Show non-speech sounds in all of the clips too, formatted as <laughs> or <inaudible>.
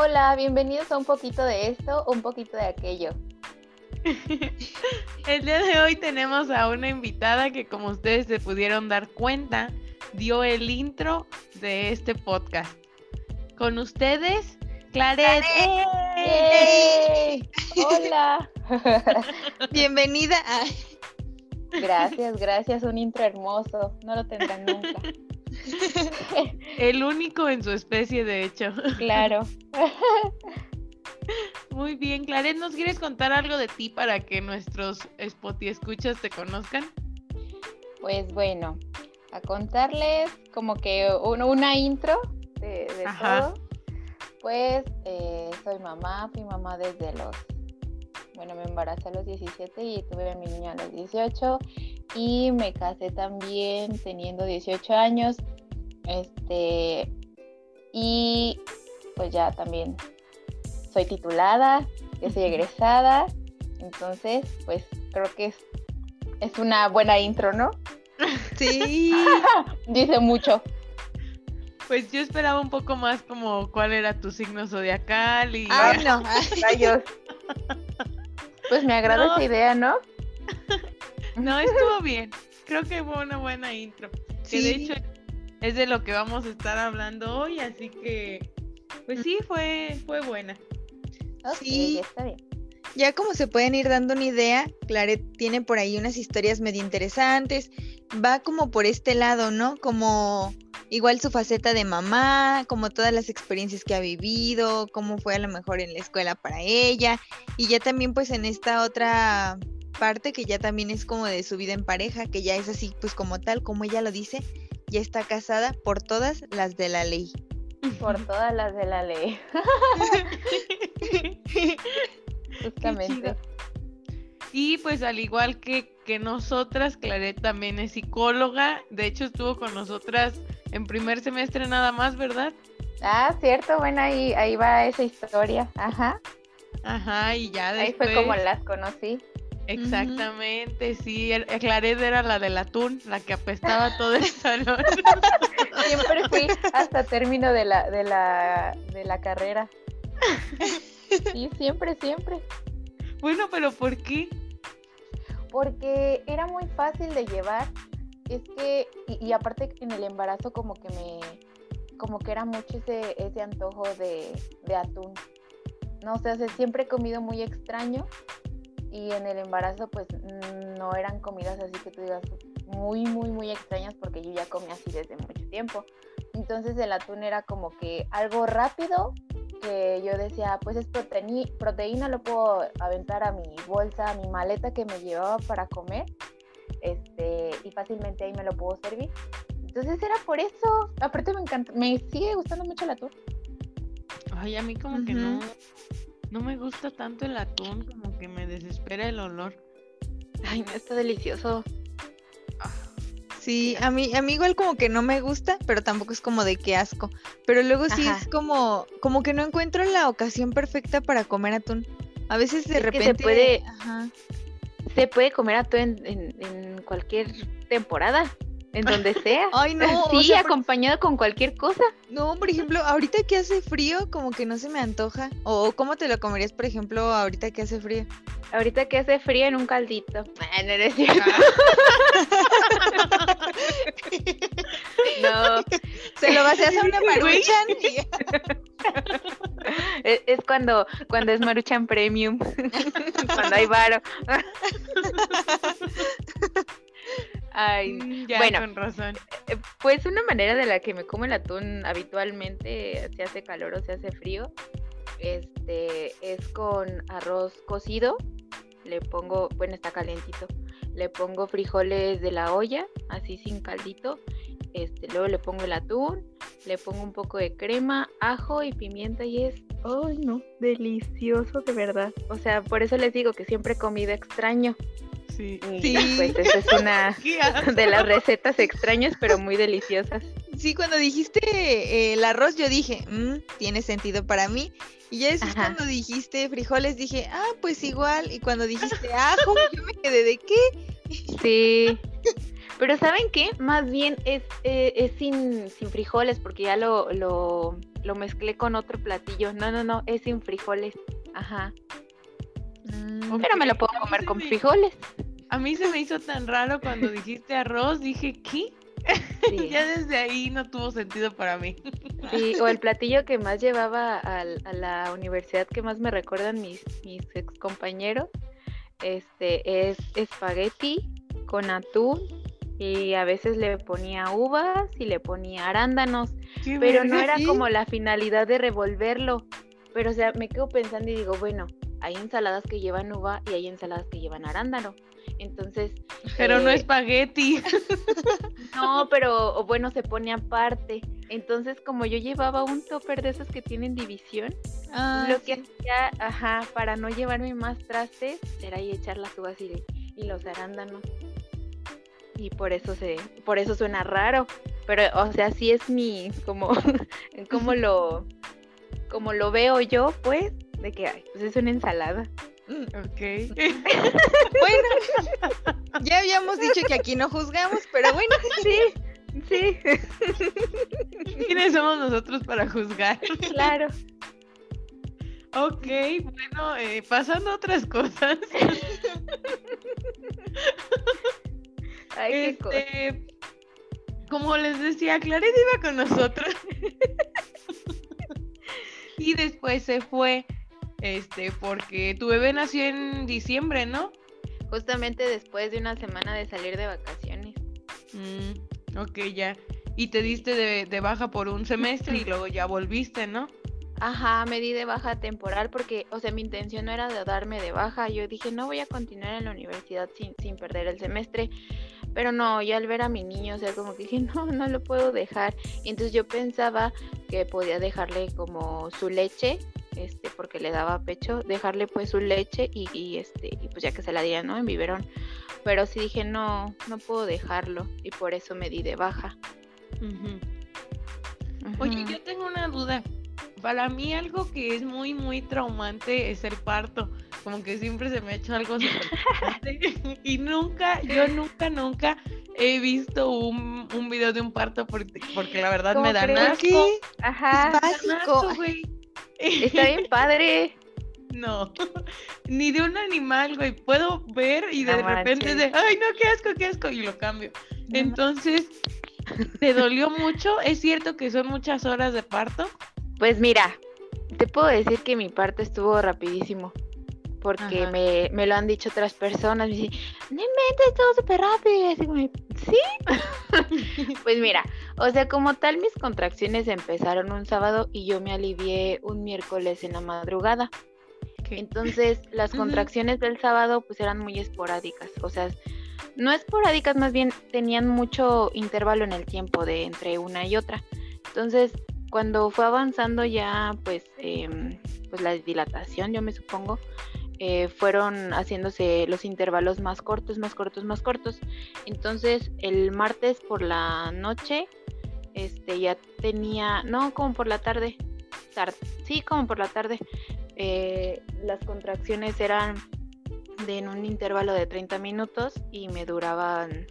Hola, bienvenidos a un poquito de esto, un poquito de aquello. <laughs> El día de hoy tenemos a una invitada que como ustedes se pudieron dar cuenta, dio el intro de este podcast. Con ustedes, Claret. Hola. <laughs> Bienvenida a... Gracias, gracias, un intro hermoso. No lo tendrán nunca. <laughs> <laughs> El único en su especie, de hecho. Claro. <laughs> Muy bien, Claret, ¿nos quieres contar algo de ti para que nuestros Spotify escuchas te conozcan? Pues bueno, a contarles como que un- una intro de, todo. Pues eh, soy mamá, fui mamá desde los, bueno, me embaracé a los 17 y tuve a mi niña a los 18 y me casé también teniendo 18 años. Este, y pues ya también soy titulada, ya soy egresada, entonces pues creo que es, es una buena intro, ¿no? <laughs> Sí. <laughs> Dice mucho. Pues yo esperaba un poco más como cuál era tu signo zodiacal y Ah, no. <laughs> Rayos. Pues me agrada No. esa idea, ¿no? <laughs> no estuvo bien. Creo que fue una buena intro. Que de Sí. hecho es de lo que vamos a estar hablando hoy, así que pues sí fue fue buena. Sí. está bien. Ya como se pueden ir dando una idea, Claret tiene por ahí unas historias medio interesantes. Va como por este lado, ¿no? Como igual su faceta de mamá, como todas las experiencias que ha vivido, cómo fue a lo mejor en la escuela para ella. Y ya también pues en esta otra parte que ya también es como de su vida en pareja, que ya es así pues como tal, como ella lo dice, ya está casada por todas las de la ley. Por todas las de la ley. <laughs> Justamente. Y pues al igual que, que nosotras, Claret también es psicóloga. De hecho estuvo con nosotras en primer semestre nada más, ¿verdad? Ah, cierto, bueno, ahí, ahí va esa historia. Ajá. Ajá, y ya Ahí después... fue como las conocí. Exactamente, sí. el Claret era la del atún, la que apestaba <laughs> todo el salón. Siempre fui hasta término de la, de la, de la carrera. Sí, siempre, siempre. bueno, pero ¿por qué? porque era muy fácil de llevar. Es que, y, aparte en el embarazo como que me, como que era mucho ese, ese antojo de, de atún. No sé, siempre he comido muy extraño y en el embarazo pues mm, no eran comidas así que tú digas muy, muy, muy extrañas porque yo ya comía así desde mucho tiempo. Entonces el atún era como que algo rápido que yo decía, pues es proteína, proteína, lo puedo aventar a mi bolsa, a mi maleta que me llevaba para comer, este, y fácilmente ahí me lo puedo servir. Entonces era por eso, aparte me encanta, me sigue gustando mucho el atún. Ay, a mí como que no, no me gusta tanto el atún, como que me desespera el olor. Ay, no, está delicioso. Sí, a mí, a mí igual como que no me gusta, pero tampoco es como de qué asco. Pero luego sí Ajá. es como, como que no encuentro la ocasión perfecta para comer atún. A veces de Es que se repente. puede- Ajá. Se puede comer atún en, en- en cualquier temporada, en donde sea. <laughs> Ay, no, o sí, por- acompañado con cualquier cosa. no, por ejemplo, ahorita que hace frío, como que no se me antoja. O ¿cómo te lo comerías, por ejemplo, ahorita que hace frío? Ahorita que hace frío en un caldito. <laughs> Ah, no, no es cierto. <laughs> No, Se lo vacías a una Güey. maruchan y es, es cuando, cuando es Maruchan Premium. cuando hay varo. Ay, Mm, ya, bueno. con razón. eh, pues una manera de la que me como el atún habitualmente, si hace calor o si hace frío, este, es con arroz cocido. Le pongo, bueno, está calientito. Le pongo frijoles de la olla, así sin caldito. Este, luego le pongo el atún, le pongo un poco de crema, ajo y pimienta y es, ay no, delicioso de verdad. O sea, por eso les digo que siempre he comido extraño. Sí. Y Sí. pues esa es una <laughs> de las recetas extrañas pero muy deliciosas. Sí, cuando dijiste eh, el arroz, yo dije, "Mm, tiene sentido para mí. Y ya después Ajá. cuando dijiste frijoles, dije, ah, pues igual. Y cuando <laughs> dijiste ajo, yo me quedé de qué. Sí. Pero ¿saben qué? Más bien es, eh, es sin, sin frijoles, porque ya lo, lo, lo mezclé con otro platillo. No, no, no, es sin frijoles. Ajá. Mm, Pero me lo puedo comer con me- frijoles. A mí se me hizo tan raro cuando <laughs> dijiste arroz, dije, ¿qué? Sí. <laughs> Ya desde ahí no tuvo sentido para mí. Sí, o el platillo que más llevaba a la universidad que más me recuerdan mis, mis ex compañeros, este, es espagueti con atún y a veces le ponía uvas y le ponía arándanos, pero no era como la finalidad de revolverlo. Pero o sea, me quedo pensando y digo, bueno, hay ensaladas que llevan uva y hay ensaladas que llevan arándano. Entonces, Pero no eh, espagueti. <laughs> no, pero bueno, se pone aparte. Entonces, como yo llevaba un topper de esos que tienen división, ah, lo que hacía, ajá, para no llevarme más trastes, era ahí echar las uvas y, y los arándanos. Y por eso se, por eso suena raro. Pero, o sea, sí es mi, como, <laughs> como lo, como lo veo yo, pues, de que, ay, pues es una ensalada. Mm, Ok. <laughs> Bueno, ya habíamos dicho que aquí no juzgamos, pero bueno, Sí, sí, ¿Quiénes somos nosotros para juzgar? claro. Ok, bueno, eh, pasando a otras cosas. Ay, qué cosa. Este, como les decía, Claret iba con nosotros. y después se fue. Este, porque tu bebé nació en diciembre, ¿no? Justamente después de una semana de salir de vacaciones. Mm, ok, ya. Y te diste de, de baja por un semestre y luego ya volviste, ¿no? Ajá, me di de baja temporal porque, o sea, mi intención no era de darme de baja. Yo dije, no voy a continuar en la universidad sin, sin perder el semestre. Pero no, ya al ver a mi niño, o sea, como que dije, <laughs> no, no lo puedo dejar. Y entonces yo pensaba que podía dejarle como su leche, este, porque le daba pecho, dejarle pues su leche y, y, este, y pues ya que se la diera, ¿no? En biberón. Pero sí dije, no, no puedo dejarlo. Y por eso me di de baja. Oye, yo tengo una duda. Para mí algo que es muy, muy traumante es el parto. Como que siempre se me ha hecho algo <laughs> traumante. y nunca, yo nunca, nunca he visto un, un video de un parto porque, porque la verdad me ¿Cómo da asco. ¿Qué? Ajá, Es básico. asco, está bien padre. No, <laughs> ni de un animal, güey. Puedo ver y de No repente de, ay, no, qué asco, qué asco, y lo cambio. No Entonces, ¿te dolió mucho? ¿Es cierto que son muchas horas de parto? Pues mira, te puedo decir que mi parto estuvo rapidísimo. Porque me, me lo han dicho otras personas. Me dicen, no inventes, todo súper rápido. Y así como, ¿sí? <laughs> pues mira, o sea, como tal, mis contracciones empezaron un sábado y yo me alivié un miércoles en la madrugada. Entonces, las contracciones del sábado pues eran muy esporádicas, o sea, no esporádicas, más bien tenían mucho intervalo en el tiempo de entre una y otra. Entonces, cuando fue avanzando ya pues, em, pues la dilatación, yo me supongo, eh, fueron haciéndose los intervalos más cortos, más cortos, más cortos. Entonces, el martes por la noche, este, ya tenía, no, como por la tarde, tar- sí, como por la tarde, eh, las contracciones eran de en un intervalo de 30 minutos y me duraban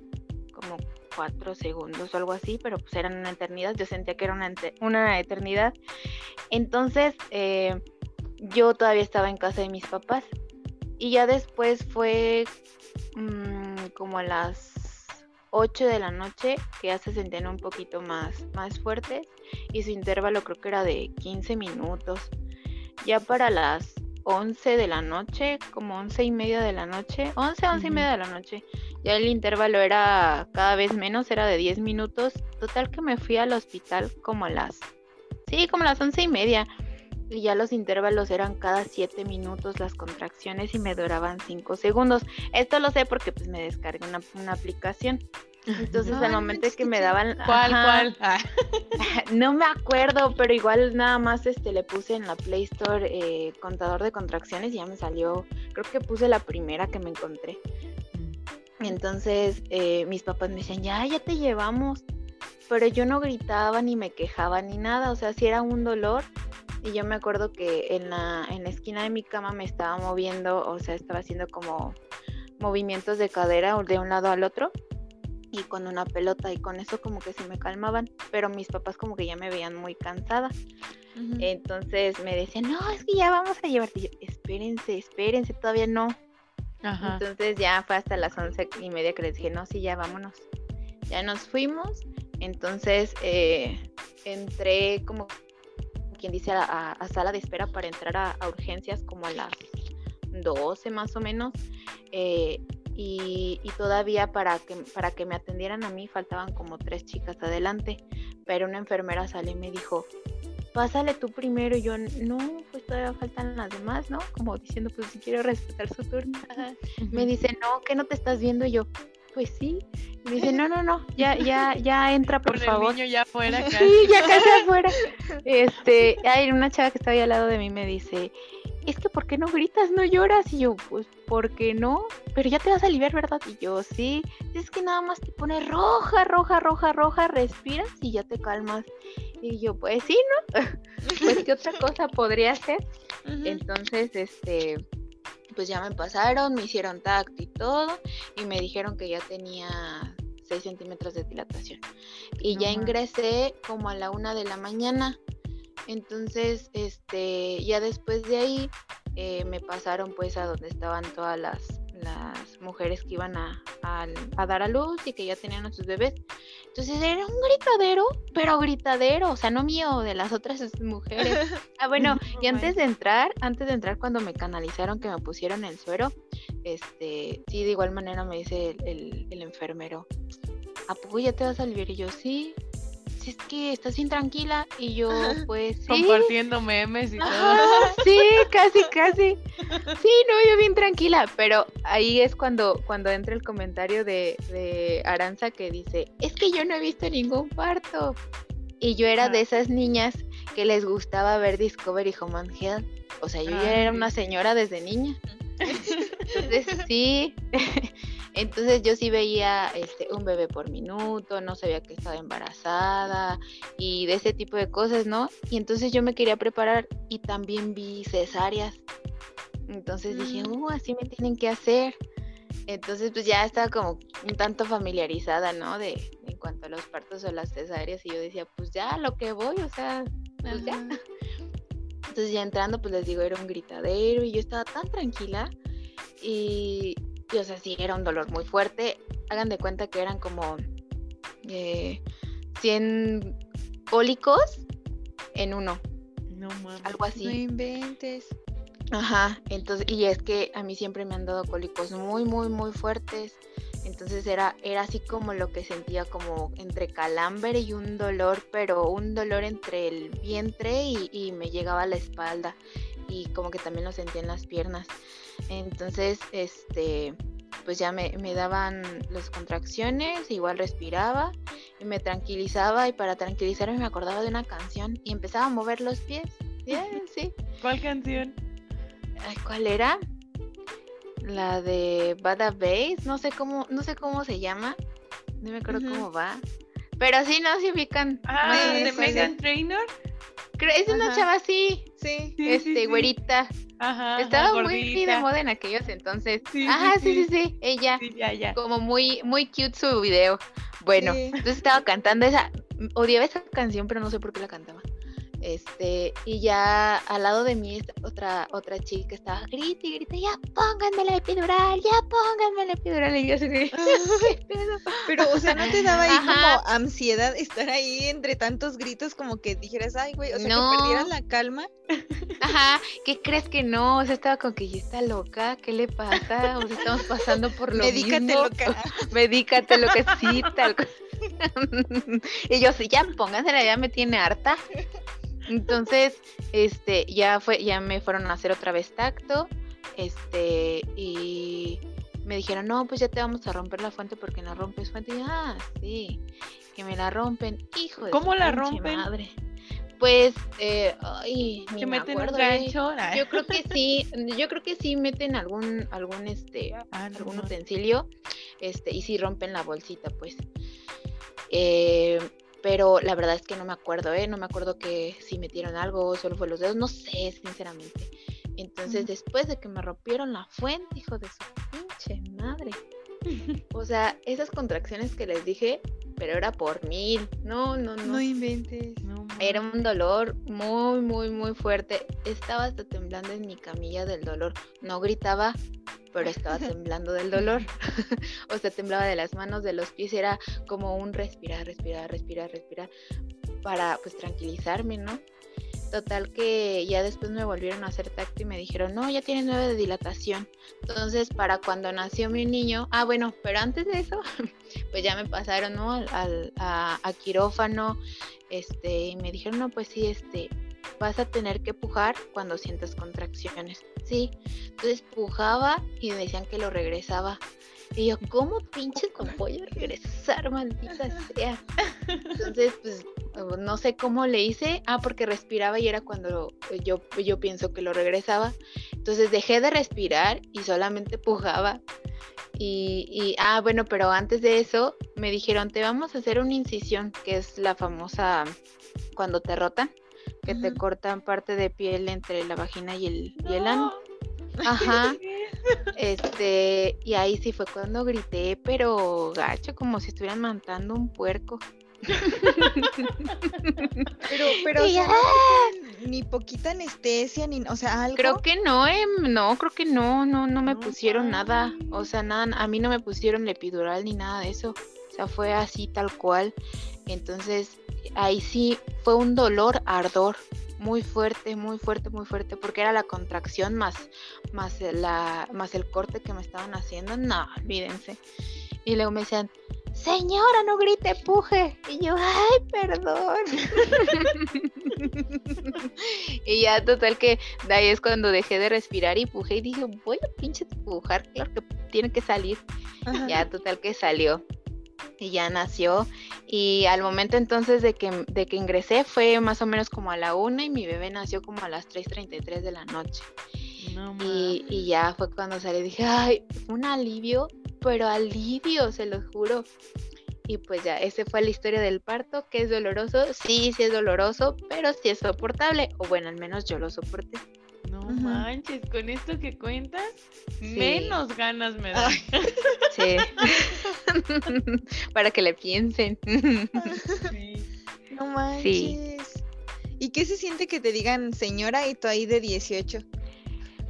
como 4 segundos o algo así, pero pues eran una eternidad, yo sentía que era una, una eternidad. Entonces eh, yo todavía estaba en casa de mis papás y ya después fue mm, como a las 8 de la noche que ya se sentían un poquito más, más fuertes y su intervalo creo que era de 15 minutos. Ya para las 11 de la noche, como 11 y media de la noche, 11, 11 y media de la noche, ya el intervalo era cada vez menos, era de 10 minutos. Total que me fui al hospital como a las, sí, como a las 11 y media. Y ya los intervalos eran cada 7 minutos las contracciones y me duraban 5 segundos. Esto lo sé porque pues me descargué una, una aplicación. Entonces al momento que me daban... ¿Cuál, ajá, cuál? Ah, <laughs> no me acuerdo, pero igual nada más este le puse en la Play Store eh, contador de contracciones y ya me salió, creo que puse la primera que me encontré. Entonces eh, mis papás me decían, ya, ya te llevamos. Pero yo no gritaba ni me quejaba ni nada, o sea, si era un dolor. Y yo me acuerdo que en la, en la esquina de mi cama me estaba moviendo, o sea, estaba haciendo como movimientos de cadera de un lado al otro. Y con una pelota y con eso como que se me calmaban, pero mis papás como que ya me veían muy cansada. Entonces me decían, no, es que ya vamos a llevarte. Y yo, espérense, espérense, todavía no. Entonces ya fue hasta las once y media que les dije, no, sí, ya vámonos. Ya nos fuimos. Entonces eh, entré como quien dice a, sala de espera para entrar a, urgencias como a las 12 más o menos. Eh, y, todavía para que, para que me atendieran a mí faltaban como tres chicas adelante, pero una enfermera salió y me dijo, pásale tú primero y yo, no, pues todavía faltan las demás, ¿no? Como diciendo, pues si quiero respetar su turno. Me dice, no, que no te estás viendo y yo, pues sí. Y me dice, <laughs> no, no, no, ya, ya, ya entra, por favor. El niño ya afuera. <laughs> Sí, ya casi afuera. Este, hay una chava que estaba ahí al lado de mí me dice, es que ¿por qué no gritas, no lloras? Y yo, pues, ¿por qué no? Pero ya te vas a aliviar, ¿verdad? Y yo, sí, es que nada más te pones roja, roja, roja, roja, respiras y ya te calmas. Y yo, pues sí, ¿no? <laughs> pues, ¿qué otra cosa podría ser? Entonces, este, pues ya me pasaron, me hicieron tacto y todo, y me dijeron que ya tenía 6 centímetros de dilatación. Y ya ingresé como a la una de la mañana. Entonces, este, ya después de ahí eh, me pasaron pues a donde estaban todas las, las mujeres que iban a, a, dar a luz y que ya tenían a sus bebés. Entonces era un gritadero, pero gritadero, o sea, no mío, de las otras <laughs> mujeres. Ah, bueno, <laughs> y antes de entrar, antes de entrar cuando me canalizaron, que me pusieron el suero, este, sí, de igual manera me dice el, el, el enfermero, ¿a poco ya te vas a aliviar? Y yo, sí, es que estás bien tranquila. Y yo, pues. Sí. Compartiendo memes y todo. Sí, casi, casi. Sí, no, yo bien tranquila. Pero ahí es cuando, cuando entra el comentario de, de Aranza que dice: Es que yo no he visto ningún parto. Y yo era de esas niñas que les gustaba ver Discovery Home and Health. O sea, yo ya era una señora desde niña. <laughs> Entonces, sí. <laughs> Entonces yo sí veía este, un bebé por minuto, no sabía que estaba embarazada y de ese tipo de cosas, ¿no? Y entonces yo me quería preparar y también vi cesáreas. Entonces dije, mm. uh, así me tienen que hacer. Entonces pues ya estaba como un tanto familiarizada, ¿no? De en cuanto a los partos o las cesáreas y yo decía, pues ya lo que voy, o sea, pues ya. Entonces ya entrando, pues les digo, era un gritadero y yo estaba tan tranquila y, y, o sea, sí, era un dolor muy fuerte. Hagan de cuenta que eran como eh, 100 cólicos en uno. No mames. Algo así. No inventes. Ajá, entonces, y es que a mí siempre me han dado cólicos muy, muy, muy fuertes. Entonces era, era así como lo que sentía como entre calambre y un dolor, pero un dolor entre el vientre y, y me llegaba a la espalda. Y como que también lo sentía en las piernas. Entonces, este, pues ya me, daban las contracciones, igual respiraba y me tranquilizaba y para tranquilizarme me acordaba de una canción y empezaba a mover los pies. Bien, <laughs> sí. ¿Cuál canción? ¿Cuál era? La de Bada Bass, no sé cómo, no sé cómo se llama, no me acuerdo cómo va. Pero sí, no se ubican. Ah, de Megan Trainor. Es una chava así. Sí. este, güerita. Ajá. Estaba muy de moda en aquellos entonces. Ajá, sí, sí, sí. Ella. ya, ya. Como muy, muy cute su video. Bueno, entonces estaba cantando esa. Odiaba esa canción, pero no sé por qué la cantaba. Este, y ya al lado de mí otra, otra chica estaba grita y grita, ya pónganme la epidural, ya pónganme la epidural. Y yo así, <laughs> Pero, o sea, ¿no te daba ahí como ansiedad estar ahí entre tantos gritos como que dijeras, ay, güey, o sea, que perdieras la calma? Ajá, ¿qué crees que no? O sea, estaba con que ya está loca, ¿qué le pasa? O sea, estamos pasando por lo Medícate mismo. loca. <laughs> Medícate loca, sí, tal y yo, sí, ya póngansela, ya me tiene harta. Entonces, este, ya fue, ya me fueron a hacer otra vez tacto, este, y me dijeron, no, pues ya te vamos a romper la fuente porque la rompes fuente. Y ah, sí, que me la rompen, hijo de ¿Cómo la rompen? Madre. Pues, eh, ay, ¿Que me meten acuerdo, un gancho? Yo creo que <laughs> sí, yo creo que sí meten algún, algún, este, Ah, algún no. utensilio, este, y sí rompen la bolsita, pues. Eh, pero la verdad es que no me acuerdo, ¿eh? No me acuerdo que si metieron algo o solo fue los dedos, no sé, sinceramente. Entonces, después de que me rompieron la fuente, hijo de su pinche madre, <laughs> O sea, esas contracciones que les dije, pero era por mil. No, no, no. No inventes. No Era un dolor muy, muy, muy fuerte. Estaba hasta temblando en mi camilla del dolor. No gritaba, pero estaba <laughs> temblando del dolor. <laughs> o sea, temblaba de las manos, de los pies. Era como un respirar, respirar, respirar, respirar. Para pues tranquilizarme, ¿no? Total que ya después me volvieron a hacer tacto y me dijeron, no, ya tienes nueve de dilatación. Entonces, para cuando nació mi niño, ah, bueno, pero antes de eso, <laughs> pues ya me pasaron, ¿no? Al, a, a quirófano, este, y me dijeron, no, pues sí, este, vas a tener que pujar cuando sientas contracciones. Sí, entonces pujaba y me decían que lo regresaba. Y yo, ¿cómo pinches voy a regresar, maldita sea? <laughs> Entonces, pues, no sé cómo le hice. Ah, porque respiraba y era cuando yo, yo pienso que lo regresaba. Entonces dejé de respirar y solamente pujaba. Y, y, ah, bueno, pero antes de eso me dijeron, te vamos a hacer una incisión, que es la famosa cuando te rotan, que te cortan parte de piel entre la vagina y el, y el ano. No. Ajá. Este, y ahí sí fue cuando grité, pero gacho, como si estuvieran matando un puerco. Pero, pero o sea, no ni poquita anestesia, ni, o sea, algo. Creo que no, em, no, creo que no, no, no me No pusieron nada. O sea, nada, a mí no me pusieron epidural ni nada de eso. O sea, fue así tal cual. Entonces, ahí sí fue un dolor, ardor, muy fuerte, muy fuerte, muy fuerte, porque era la contracción más, más la, más el corte que me estaban haciendo. No, olvídense. Y luego me decían, señora, no grite, puje. Y yo, ay, perdón. <laughs> y ya total que de ahí es cuando dejé de respirar y pujé y dije, voy a pinche pujar, claro que tiene que salir. Ajá. Ya total que salió. Y ya nació. Y al momento entonces de que, de que ingresé fue más o menos como a la una y mi bebé nació como a las 3.33 de la noche. No Y, y ya fue cuando salí, dije, ay, un alivio, pero alivio, se los juro. Y pues ya, esa fue la historia del parto, que es doloroso, sí, sí es doloroso, pero sí es soportable, o bueno, al menos yo lo soporté. No Ujú. manches, con esto que cuentas, Sí. menos ganas me dan. Sí. <laughs> Para que le piensen. Sí. No manches. ¿Y qué se siente que te digan señora y tú ahí de 18?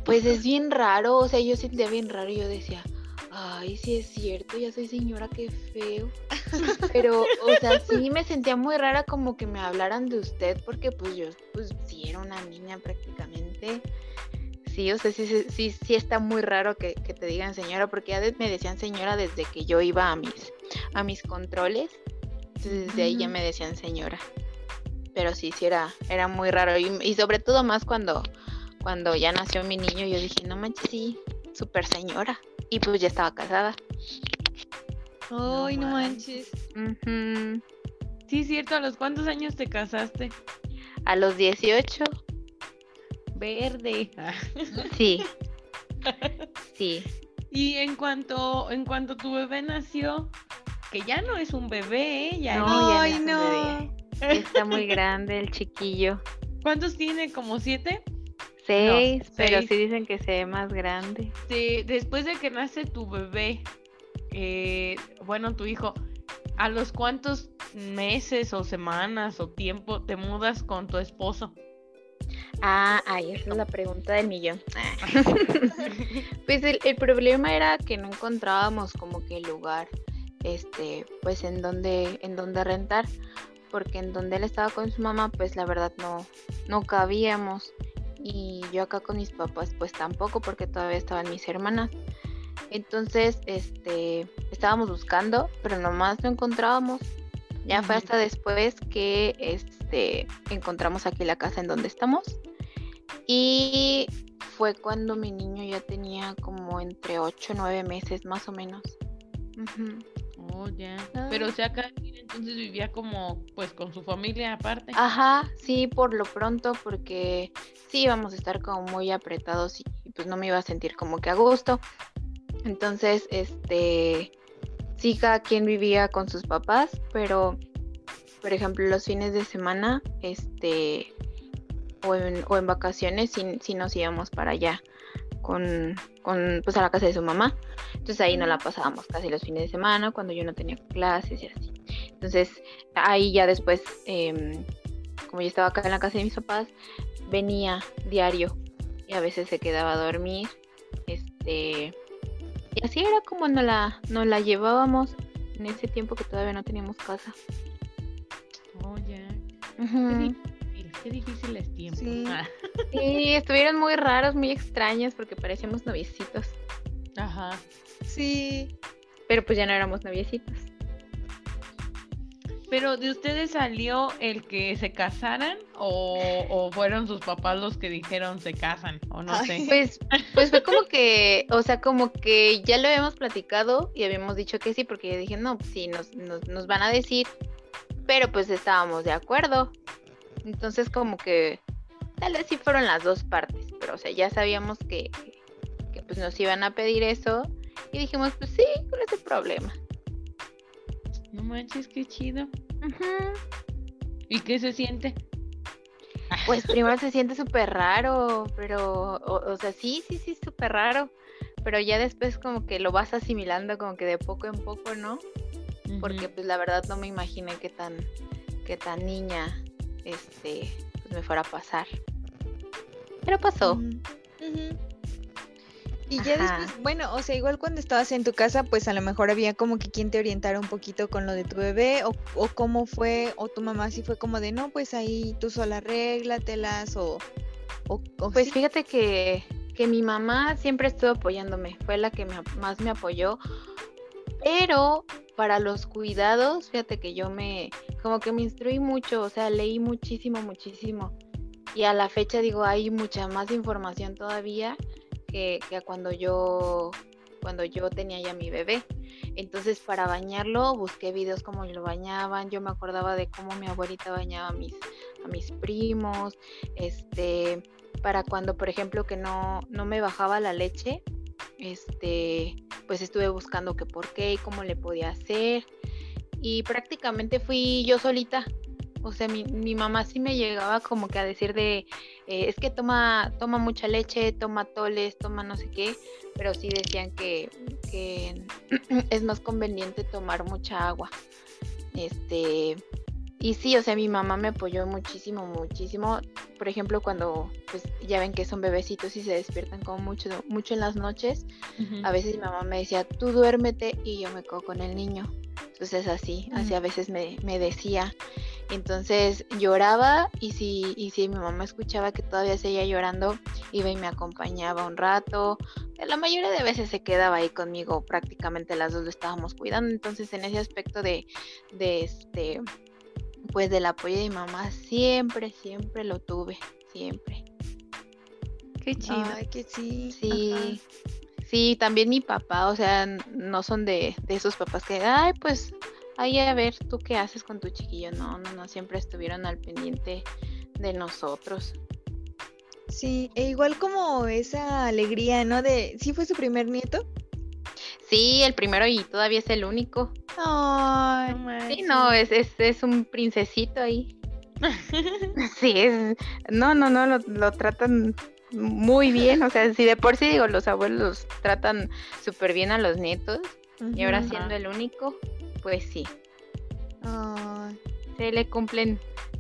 Pues es bien raro, o sea, yo sentía bien raro y yo decía, ay, sí es cierto, ya soy señora, qué feo. Pero, o sea, sí me sentía muy rara como que me hablaran de usted, porque pues yo, pues sí era una niña prácticamente. Sí, o sea, sí, sí, sí, está muy raro que, que te digan señora, porque ya me decían señora desde que yo iba a mis, a mis controles. Entonces desde ahí ya me decían señora. Pero sí, sí era, era muy raro. Y, y sobre todo más cuando, cuando ya nació mi niño, yo dije, no manches, sí, súper señora. Y pues ya estaba casada. Ay, no manches. Sí, cierto, ¿a los cuántos años te casaste? A los 18, Verde. sí. <laughs> Sí. Y en cuanto, en cuanto tu bebé nació, que ya no es un bebé, ¿eh? ya No, ya Ay, no bebé. Está muy <laughs> grande el chiquillo. ¿Cuántos tiene? ¿Como siete? Seis, pero seis. sí dicen que se ve más grande. Sí, después de que nace tu bebé, eh, bueno, tu hijo, ¿a los cuántos meses o semanas o tiempo te mudas con tu esposo? Ah, ahí esa es la pregunta del millón. <laughs> Pues el, el problema era que no encontrábamos como que el lugar, este, pues en donde, en donde rentar, porque en donde él estaba con su mamá, pues la verdad no, no cabíamos. Y yo acá con mis papás, pues tampoco, porque todavía estaban mis hermanas. Entonces, este, estábamos buscando, pero nomás no encontrábamos. Ya fue hasta después que este, encontramos aquí la casa en donde estamos. Y fue cuando mi niño ya tenía como entre 8 o 9 meses más o menos. Oh, ya. Pero o sea, cada quien entonces vivía como, pues, con su familia aparte. Ajá, sí, por lo pronto, porque sí íbamos a estar como muy apretados y pues no me iba a sentir como que a gusto. Entonces, este, sí, cada quien vivía con sus papás, pero, por ejemplo, los fines de semana, este, o en, o en vacaciones, sí, sí nos íbamos para allá con, con, pues a la casa de su mamá. Entonces ahí no la pasábamos casi los fines de semana, cuando yo no tenía clases y así. Entonces ahí ya después, em, como yo estaba acá en la casa de mis papás, venía diario y a veces se quedaba a dormir. Este, y así era como nos la, nos la llevábamos en ese tiempo que todavía no teníamos casa. Oh, ya. Ujú. Qué difícil es tiempo. Sí. Ah, Sí, estuvieron muy raros, muy extraños porque parecíamos noviecitos. Ajá. Sí. Pero pues ya no éramos noviecitos. Pero de ustedes salió el que se casaran o, o fueron sus papás los que dijeron se casan o no Ay. sé. Pues, pues fue como que, o sea, como que ya lo habíamos platicado y habíamos dicho que sí, porque yo dije, no, pues sí, nos, nos, nos van a decir, pero pues estábamos de acuerdo. Entonces como que tal vez sí fueron las dos partes, pero o sea, ya sabíamos que, que pues nos iban a pedir eso y dijimos, pues sí, ¿cuál es el problema? No manches, qué chido. ¿Y qué se siente? Pues <laughs> primero se siente súper raro, pero, o, o sea, sí, sí, sí, súper raro, pero ya después como que lo vas asimilando como que de poco en poco, ¿no? Porque pues la verdad no me imaginé que tan, que tan niña, este, pues me fuera a pasar. Pero pasó. Y ya Ajá. después, bueno, o sea, igual cuando estabas en tu casa, pues a lo mejor había como que quien te orientara un poquito con lo de tu bebé, o, o cómo fue, o tu mamá sí fue como de, no, pues ahí tú sola arréglatelas, o, o, o Pues sí. fíjate que, que mi mamá siempre estuvo apoyándome, fue la que me más me apoyó, pero para los cuidados, fíjate que yo me, como que me instruí mucho, o sea, leí muchísimo, muchísimo. Y a la fecha digo, hay mucha más información todavía que, que a cuando yo, cuando yo tenía ya mi bebé. Entonces para bañarlo busqué videos como lo bañaban, yo me acordaba de cómo mi abuelita bañaba a mis, a mis primos, este, para cuando por ejemplo que no, no me bajaba la leche, este, pues estuve buscando qué por qué y cómo le podía hacer. Y prácticamente fui yo solita. O sea, mi, mi mamá sí me llegaba como que a decir de, eh, es que toma, toma mucha leche, toma toles, toma no sé qué, pero sí decían que, que <clears throat> es más conveniente tomar mucha agua. Este, y sí, o sea, mi mamá me apoyó muchísimo, muchísimo. Por ejemplo, cuando, pues ya ven que son bebecitos y se despiertan como mucho, mucho en las noches, a veces mi mamá me decía, tú duérmete y yo me quedo con el niño. Entonces así, así a veces me, me decía. Entonces lloraba y si, y si mi mamá escuchaba que todavía seguía llorando, iba y me acompañaba un rato. La mayoría de veces se quedaba ahí conmigo, prácticamente las dos lo estábamos cuidando. Entonces en ese aspecto de, de este, pues del apoyo de mi mamá, siempre, siempre lo tuve, siempre. Qué chido. Ay, que sí. Sí, sí, también mi papá, o sea, no son de, de esos papás que, ay, pues, ahí a ver, tú qué haces con tu chiquillo. No, no, no, siempre estuvieron al pendiente de nosotros. Sí, e igual como esa alegría, ¿no? De, ¿sí fue su primer nieto? Sí, el primero y todavía es el único. Ay, No Sí, no, es, es, es un princesito ahí. <laughs> Sí, es, no, no, no, lo, lo tratan muy bien. O sea, si de por sí digo, los abuelos tratan súper bien a los nietos y ahora siendo el único, pues sí. Se le cumplen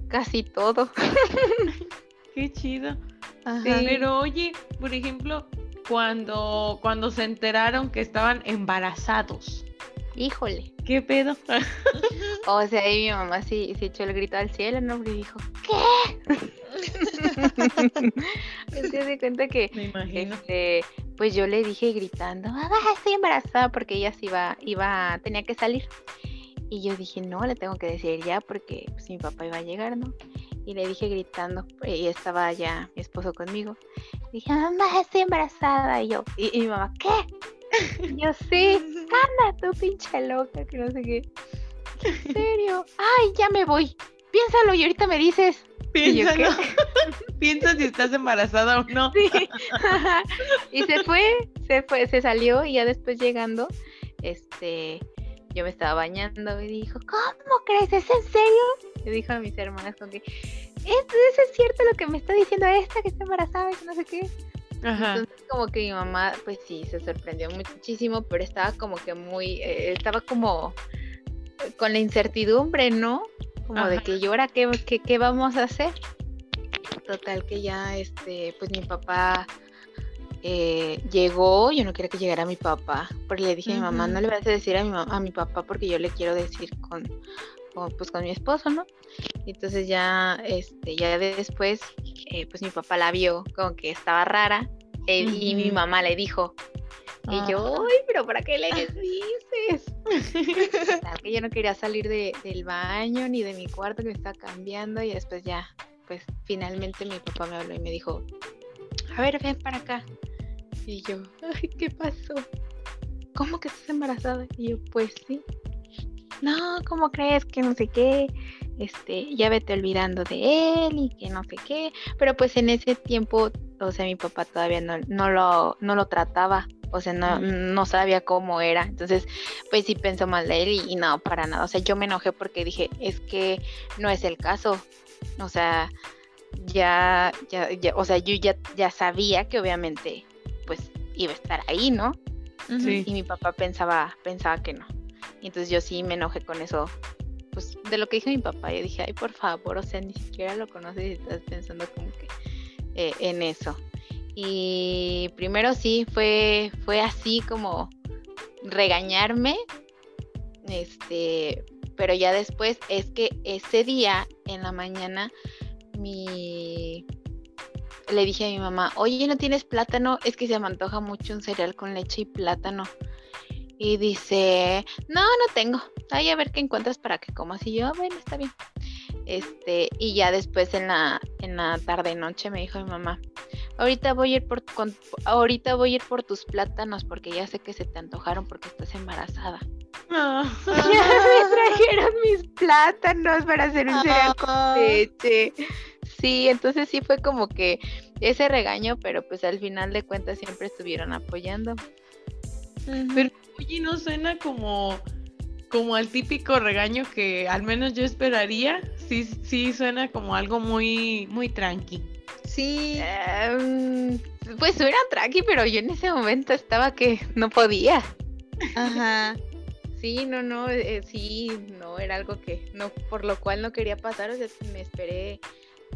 casi todo. <laughs> Qué chido. ajá. Pero oye, por ejemplo, cuando, cuando se enteraron que estaban embarazados, Híjole. ¿qué pedo? <laughs> O sea, ahí mi mamá sí, sí echó el grito al cielo, ¿no? Porque dijo, ¿qué? <laughs> Se de cuenta que, Me imagino. este, pues yo le dije gritando, mamá, estoy embarazada, porque ella sí iba, iba, tenía que salir. Y yo dije, no, le tengo que decir ya, porque pues mi papá iba a llegar, ¿no? Y le dije gritando, y estaba ya mi esposo conmigo. Dije, mamá, estoy embarazada. Y yo, y, y mi mamá, ¿qué? <laughs> Yo, sí. Anda, tú pinche loca, que no sé qué. ¿En serio? Ay, ya me voy. Piénsalo y ahorita me dices. Piénsalo. <laughs> Piensa si estás embarazada o no. Sí. <laughs> y se fue, se fue, se salió y ya después llegando, este, yo me estaba bañando y dijo, ¿cómo crees? ¿Es en serio? Le dijo a mis hermanas con que, ¿es, es cierto lo que me está diciendo esta que está embarazada y que no sé qué? Entonces como que mi mamá pues sí se sorprendió muchísimo, pero estaba como que muy, eh, estaba como con la incertidumbre, ¿no? Como de que yo ahora qué, qué, qué vamos a hacer. Total que ya este, pues mi papá eh, llegó, yo no quería que llegara mi papá, porque le dije a mi mamá, no le vas a decir a mi, a mi papá porque yo le quiero decir con, pues con mi esposo, ¿no? Entonces ya, este, ya después, eh, pues mi papá la vio como que estaba rara eh, y mi mamá le dijo, y yo, ah. ay, pero ¿para qué le <laughs> dices? <laughs> que yo no quería salir de, del baño ni de mi cuarto que me estaba cambiando y después ya, pues finalmente mi papá me habló y me dijo, a ver, ven para acá. Y yo, ay, ¿qué pasó? ¿Cómo que estás embarazada? Y yo, pues sí. No, ¿cómo crees que no sé qué? Este, ya vete olvidando de él y que no sé qué. Pero pues en ese tiempo, o sea, mi papá todavía no, no, lo, no lo trataba. O sea, no, no sabía cómo era. Entonces, pues sí pensó mal de él y, y, no, para nada. O sea, yo me enojé porque dije, es que no es el caso. O sea, ya, ya, ya o sea, yo ya, ya sabía que obviamente pues iba a estar ahí, ¿no? Sí. Y mi papá pensaba, pensaba que no. Y entonces yo sí me enojé con eso, pues de lo que dijo mi papá. Yo dije, ay, por favor, o sea, ni siquiera lo conoces y estás pensando como que eh, en eso. Y primero sí, fue, fue así como regañarme, este, pero ya después es que ese día en la mañana mi le dije a mi mamá, oye, ¿no tienes plátano? Es que se me antoja mucho un cereal con leche y plátano. Y dice, no, no tengo. Ay, a ver qué encuentras para que comas. Y yo, bueno, está bien. Este, y ya después en la, en la tarde noche me dijo mi mamá, ahorita voy a ir por ahorita voy a ir por tus plátanos porque ya sé que se te antojaron porque estás embarazada. Ah. <laughs> Ya me trajeron mis plátanos para hacer un cereal con ah. leche. Sí, entonces sí fue como que ese regaño, pero pues al final de cuentas siempre estuvieron apoyando. Pero oye, no suena como como al típico regaño que al menos yo esperaría. Sí, sí suena como algo muy muy tranqui. Sí. Em, pues suena tranqui, pero yo en ese momento estaba que no podía. Ajá. Sí, no, no, eh, sí, no, era algo que no, por lo cual no quería pasar, o sea, me esperé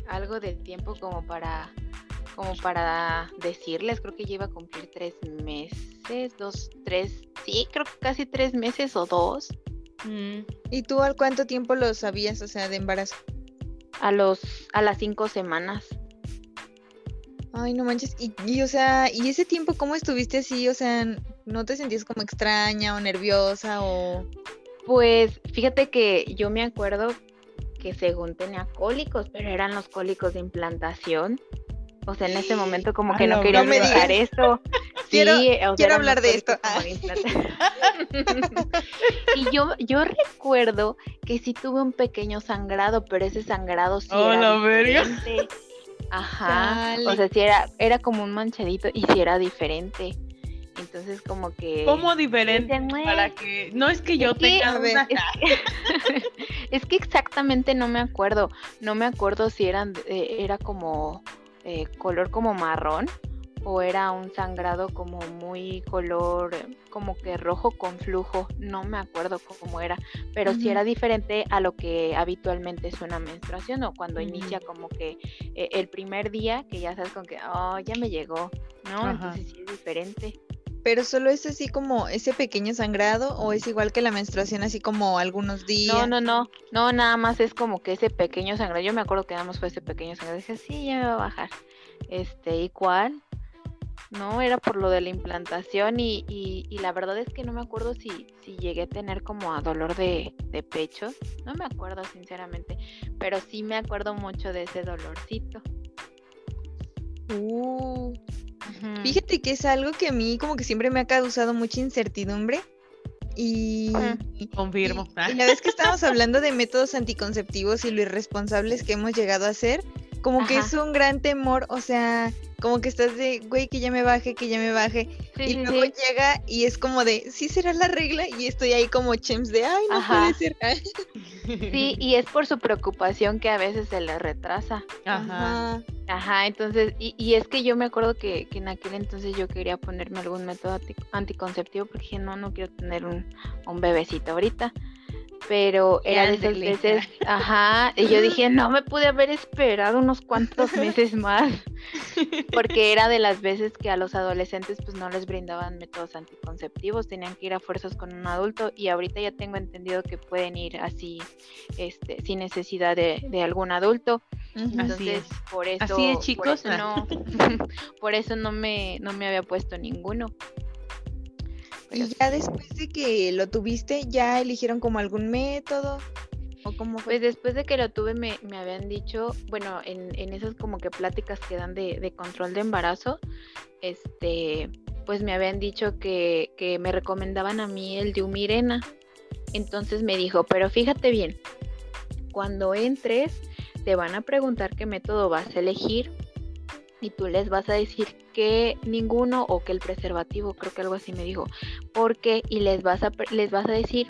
algo de tiempo como para como para decirles, creo que ya iba a cumplir tres meses, dos, tres, sí, creo que casi tres meses o dos. Mm. ¿Y tú al cuánto tiempo lo sabías, o sea, de embarazo? A los, a las cinco semanas. Ay, no manches. Y, y, o sea, ¿y ese tiempo cómo estuviste así? O sea, ¿no te sentías como extraña o nerviosa o...? Pues fíjate que yo me acuerdo que según tenía cólicos, pero eran los cólicos de implantación. O sea, en ese momento como que no, quería pensar eso. <laughs> quiero, quiero hablar de esto. <laughs> y yo, yo recuerdo que sí tuve un pequeño sangrado, pero ese sangrado sí oh, era diferente. Ajá. O sea, sí era, era como un manchadito y sí era diferente. Entonces como que... ¿Cómo diferente? Para que... No es que yo tenga una... <laughs> Es, que exactamente no me acuerdo. No me acuerdo si eran, eh, era como eh, color como marrón o era un sangrado como muy color como que rojo con flujo, no me acuerdo cómo era, pero sí era diferente a lo que habitualmente es una menstruación o cuando inicia mm. como que eh, el primer día que ya sabes con que, oh, ya me llegó, ¿no? Entonces sí es diferente. Pero solo es así como ese pequeño sangrado o es igual que la menstruación así como algunos días. No, no, no, no, nada más es como que ese pequeño sangrado. Yo me acuerdo que nada más fue ese pequeño sangrado. Dije, sí, ya me va a bajar. Este, ¿y cuál? No, era por lo de la implantación y, y, la verdad es que no me acuerdo si, si llegué a tener como a dolor de, de pecho. No me acuerdo sinceramente, pero sí me acuerdo mucho de ese dolorcito. Uh, Fíjate que es algo que a mí como que siempre me ha causado mucha incertidumbre. Y, confirmo. Y, la vez que estábamos hablando de métodos anticonceptivos y lo irresponsables que hemos llegado a hacer, como que es un gran temor, o sea, como que estás de, güey, que ya me baje, que ya me baje. y luego llega y es como de, sí será la regla. Y estoy ahí como chems de, ay, no puede ser. <laughs> sí, y es por su preocupación que a veces se le retrasa. Ajá. Ajá, entonces, y, y es que yo me acuerdo que, que, en aquel entonces yo quería ponerme algún método anticonceptivo porque dije, no, no quiero tener un, un bebecito ahorita pero era de esas veces, <laughs> ajá, y yo dije, no me pude haber esperado unos cuantos meses más, <laughs> porque era de las veces que a los adolescentes pues no les brindaban métodos anticonceptivos, tenían que ir a fuerzas con un adulto y ahorita ya tengo entendido que pueden ir así, este, sin necesidad de, de algún adulto. Entonces, por eso, así es, chicos. Por eso, no, <laughs> por eso no me, no me había puesto ninguno. Y ya después de que lo tuviste, ¿ya eligieron como algún método? ¿O cómo fue? Pues después de que lo tuve me, me habían dicho, bueno, en, en, esas como que pláticas que dan de, de, control de embarazo, este, pues me habían dicho que, que me recomendaban a mí el de Umirena. Entonces me dijo, pero fíjate bien, cuando entres te van a preguntar qué método vas a elegir y tú les vas a decir que ninguno o que el preservativo, creo que algo así me dijo, porque y les vas a les vas a decir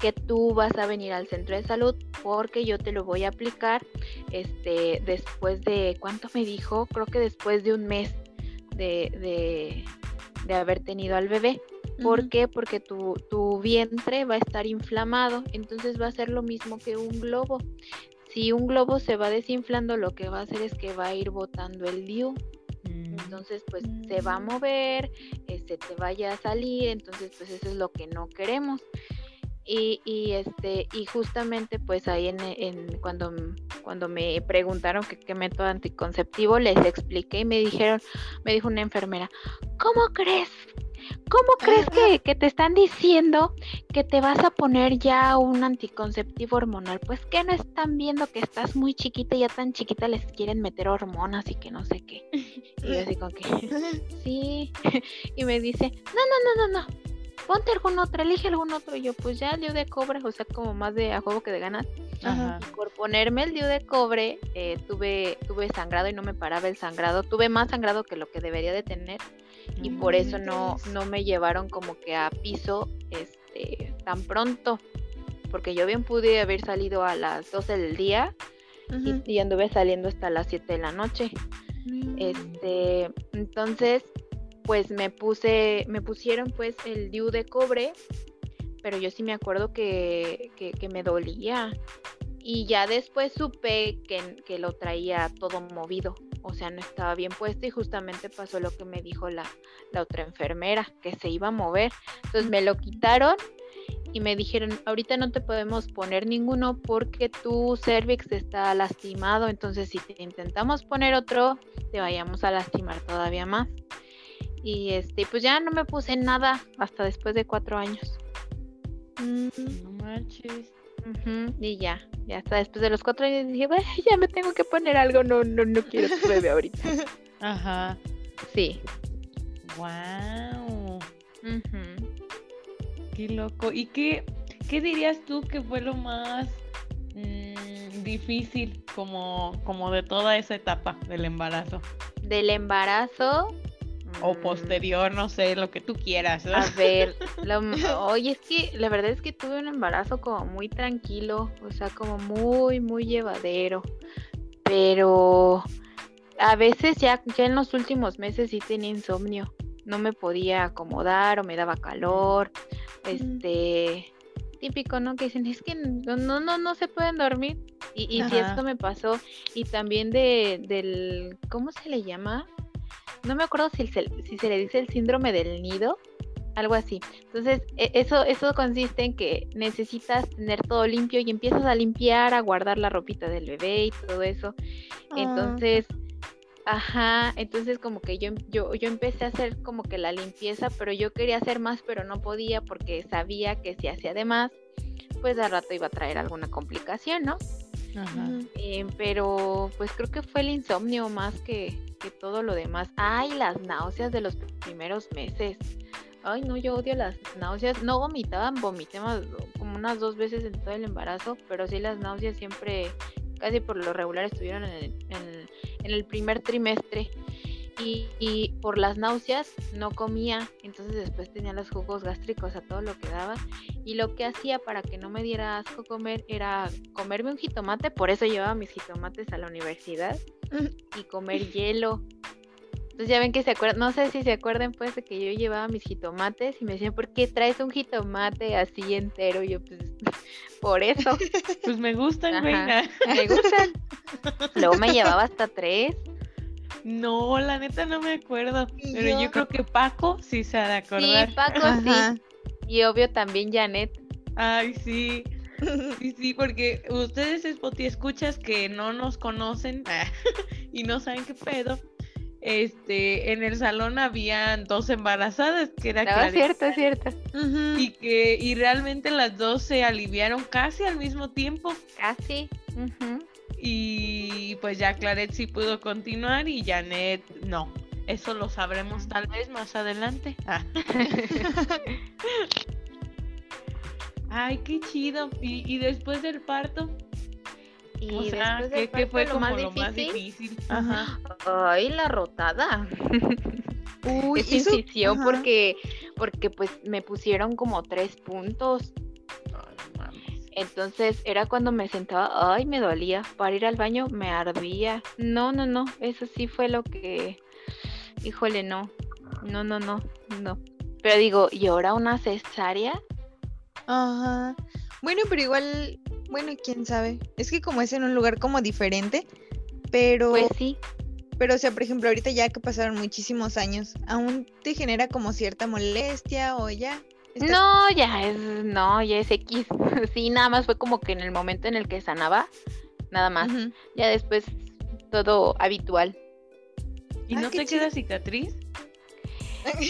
que tú vas a venir al centro de salud porque yo te lo voy a aplicar este después de cuánto me dijo, creo que después de un mes de, de, de haber tenido al bebé. ¿Por qué? Porque tu, tu, vientre va a estar inflamado, entonces va a ser lo mismo que un globo si un globo se va desinflando, lo que va a hacer es que va a ir botando el DIU. Mm. Entonces, pues se va a mover, este, te vaya a salir, entonces, pues eso es lo que no queremos. Y, y este, y justamente pues ahí en, en cuando, cuando me preguntaron qué método anticonceptivo, les expliqué y me dijeron, me dijo una enfermera, ¿cómo crees ¿Cómo crees que, te están diciendo que te vas a poner ya un anticonceptivo hormonal? Pues que no están viendo que estás muy chiquita y ya tan chiquita les quieren meter hormonas y que no sé qué. Y yo como que, <laughs> sí. <laughs> Y me dice, no, no, no, no, no. Ponte algún otro, elige algún otro. Y yo, pues ya el diu de cobre, o sea, como más de a juego que de ganas. Y por ponerme el diu de cobre, eh, tuve, tuve sangrado y no me paraba el sangrado. Tuve más sangrado que lo que debería de tener y por eso no, no me llevaron como que a piso este, tan pronto, porque yo bien pude haber salido a las 12 del día y, anduve saliendo hasta las 7 de la noche. Mm. Este, entonces, pues me puse, me pusieron pues el DIU de cobre, pero yo sí me acuerdo que, que, me dolía. Y ya después supe que, que lo traía todo movido o sea, no estaba bien puesto y justamente pasó lo que me dijo la, otra enfermera, que se iba a mover. Entonces me lo quitaron y me dijeron, ahorita no te podemos poner ninguno porque tu cervix está lastimado, entonces si te intentamos poner otro, te vayamos a lastimar todavía más. Y este, pues ya no me puse nada hasta después de cuatro años. Mm. No manches. y ya, ya hasta después de los cuatro años dije, <laughs> ya me tengo que poner algo, no, no, no quiero que bebé ahorita. <laughs> Ajá. Sí. Wow. Qué loco. ¿Y qué, qué dirías tú que fue lo más mm, difícil como, como de toda esa etapa del embarazo? Del embarazo, o mm. posterior, no sé, lo que tú quieras. A ver, <laughs> oye, es que la verdad es que tuve un embarazo como muy tranquilo, o sea, como muy, muy llevadero, pero a veces ya, ya en los últimos meses sí tenía insomnio, no me podía acomodar o me daba calor, este... Típico, ¿no? Que dicen, es que no, no, no se pueden dormir. Y, y si esto me pasó, y también de, del, ¿cómo se le llama? No me acuerdo si se, si se le dice el síndrome del nido, algo así. Entonces, e, eso, eso consiste en que necesitas tener todo limpio y empiezas a limpiar, a guardar la ropita del bebé y todo eso. Ah. Entonces, ajá, entonces como que yo, yo, yo empecé a hacer como que la limpieza, pero yo quería hacer más, pero no podía porque sabía que si hacía de más, pues al rato iba a traer alguna complicación, ¿no? Ajá. Eh, pero pues creo que fue el insomnio más que, todo lo demás. Ay, las náuseas de los primeros meses. Ay, no, yo odio las náuseas. No vomitaban, vomité como unas dos veces en todo el embarazo, pero sí las náuseas siempre, casi por lo regular, estuvieron en el primer trimestre y, por las náuseas no comía, entonces después tenía los jugos gástricos a todo lo que daba y lo que hacía para que no me diera asco comer era comerme un jitomate, por eso llevaba mis jitomates a la universidad y comer hielo. Entonces ya ven que se acuerdan, no sé si se acuerdan pues de que yo llevaba mis jitomates y me decían, ¿por qué traes un jitomate así entero? Y yo pues, <laughs> por eso. Pues me gustan, güey. Me gustan. <laughs> Luego me llevaba hasta tres. No, la neta no me acuerdo. Pero yo- yo creo que Paco sí se ha de acordar. Sí, Paco Ajá. sí. Y obvio también Janet. Ay, sí. <laughs> Sí, sí, porque ustedes, Spotty, escuchas que no nos conocen <laughs> y no saben qué pedo. Este, en el salón habían dos embarazadas, que era No, Claret cierto, cierto. Y que y realmente las dos se aliviaron casi al mismo tiempo Casi. Ujú. y pues ya Claret sí pudo continuar y Janet no. Eso lo sabremos tal vez más adelante. Ah. <laughs> Ay, qué chido. Y, y después del parto, Y o sea, después ¿qué, del qué fue parto, como lo más lo más difícil. Ajá. Ay, la rotada. <laughs> Uy, es eso- incisión ajá. porque, porque pues me pusieron como tres puntos. Entonces era cuando me sentaba, ay, me dolía. Para ir al baño me ardía. No, no, no. Eso sí fue lo que, híjole, no. No, no, no, no. Pero digo, ¿y ahora una cesárea? Ajá. Bueno, pero igual, bueno, quién sabe. Es que como es en un lugar como diferente, pero, Pues sí. pero o sea, por ejemplo, ahorita ya que pasaron muchísimos años, ¿aún te genera como cierta molestia o ya? estás- No, ya es, no, ya es X. <laughs> Sí, nada más fue como que en el momento en el que sanaba, nada más. Ya después todo habitual. ¿Y Ah, no qué te chido. queda cicatriz?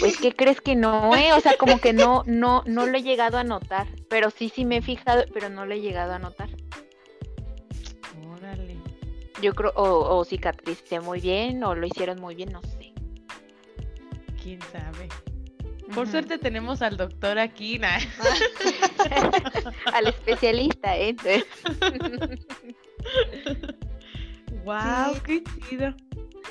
Pues, ¿qué crees que no, eh? O sea, como que no, no, no lo he llegado a notar. Pero sí, sí me he fijado, pero no lo he llegado a notar. Órale. Yo creo, o, o cicatricé muy bien, o lo hicieron muy bien, no sé. ¿Quién sabe? Por suerte tenemos al doctor aquí. nah. <laughs> Al especialista, ¿eh? <laughs> Wow, <laughs> Sí. qué chido.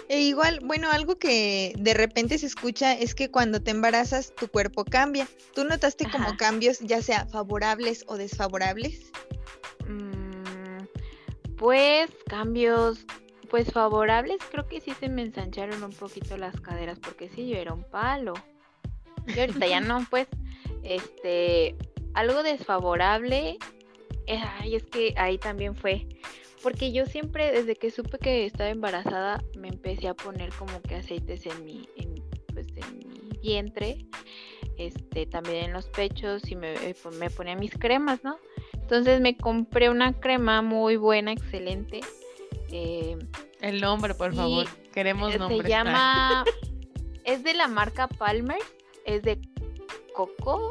E igual, bueno, algo que de repente se escucha es que cuando te embarazas tu cuerpo cambia. ¿Tú notaste como cambios, ya sea favorables o desfavorables? mm, pues cambios, pues favorables, creo que sí se me ensancharon un poquito las caderas, porque sí, yo era un palo. Y ahorita ya no, pues, este, algo desfavorable, eh, ay, es que ahí también fue, porque yo siempre, desde que supe que estaba embarazada, me empecé a poner como que aceites en mi, en, pues, en mi vientre, este, también en los pechos y me, eh, me ponía mis cremas, ¿no? Entonces me compré una crema muy buena, excelente. eh, El nombre, por favor. Queremos nombres. se llama, <laughs> es de la marca Palmer, es de coco,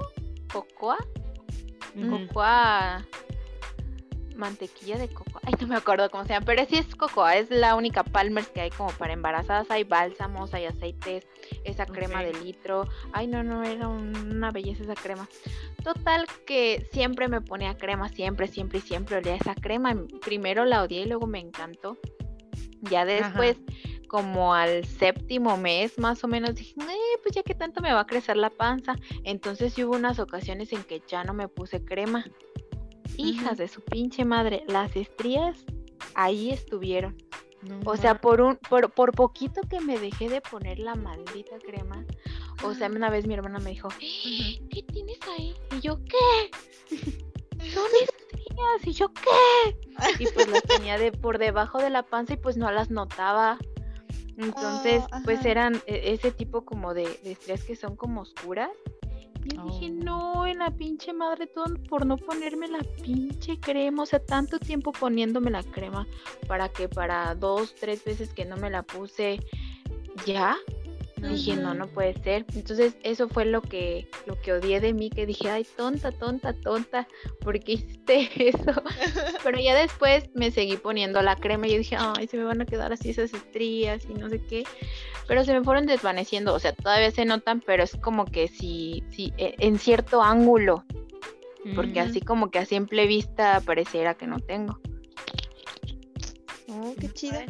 cocoa, cocoa, mantequilla de cocoa. Ay, no me acuerdo cómo se llama, pero sí es cocoa, es la única Palmer que hay como para embarazadas. Hay bálsamos, hay aceites, esa crema Ok. de litro. Ay, no, no, era un- una belleza esa crema. Total que siempre me ponía crema, siempre, siempre y siempre olía esa crema. Primero la odié y luego me encantó. Ya después, como al séptimo mes más o menos, dije, "Eh, pues ya que tanto me va a crecer la panza. Entonces sí hubo unas ocasiones en que ya no me puse crema. Hijas de su pinche madre, las estrías ahí estuvieron. No O sea, por un, por, por poquito que me dejé de poner la maldita crema. O sea, una vez mi hermana me dijo, Ujú. ¿qué tienes ahí? Y yo, ¿qué? <laughs> Son estrías. Y yo, ¿qué? Y pues las tenía de por debajo de la panza y pues no las notaba. Entonces, Oh, pues eran e- ese tipo como de, de estrías que son como oscuras. Y dije, Oh. no, en la pinche madre, todo por no ponerme la pinche crema. O sea, tanto tiempo poniéndome la crema para que para dos, tres veces que no me la puse, ya. Dije, no, no puede ser. Entonces, eso fue lo que, lo que odié de mí, que dije, ay, tonta, tonta, tonta, ¿por qué hiciste <laughs> eso? <laughs> Pero ya después me seguí poniendo la crema y yo dije, ay, se me van a quedar así esas estrías y no sé qué. Pero se me fueron desvaneciendo, o sea, todavía se notan, pero es como que si, si e- en cierto ángulo, porque así como que a simple vista pareciera que no tengo. Oh, qué chido.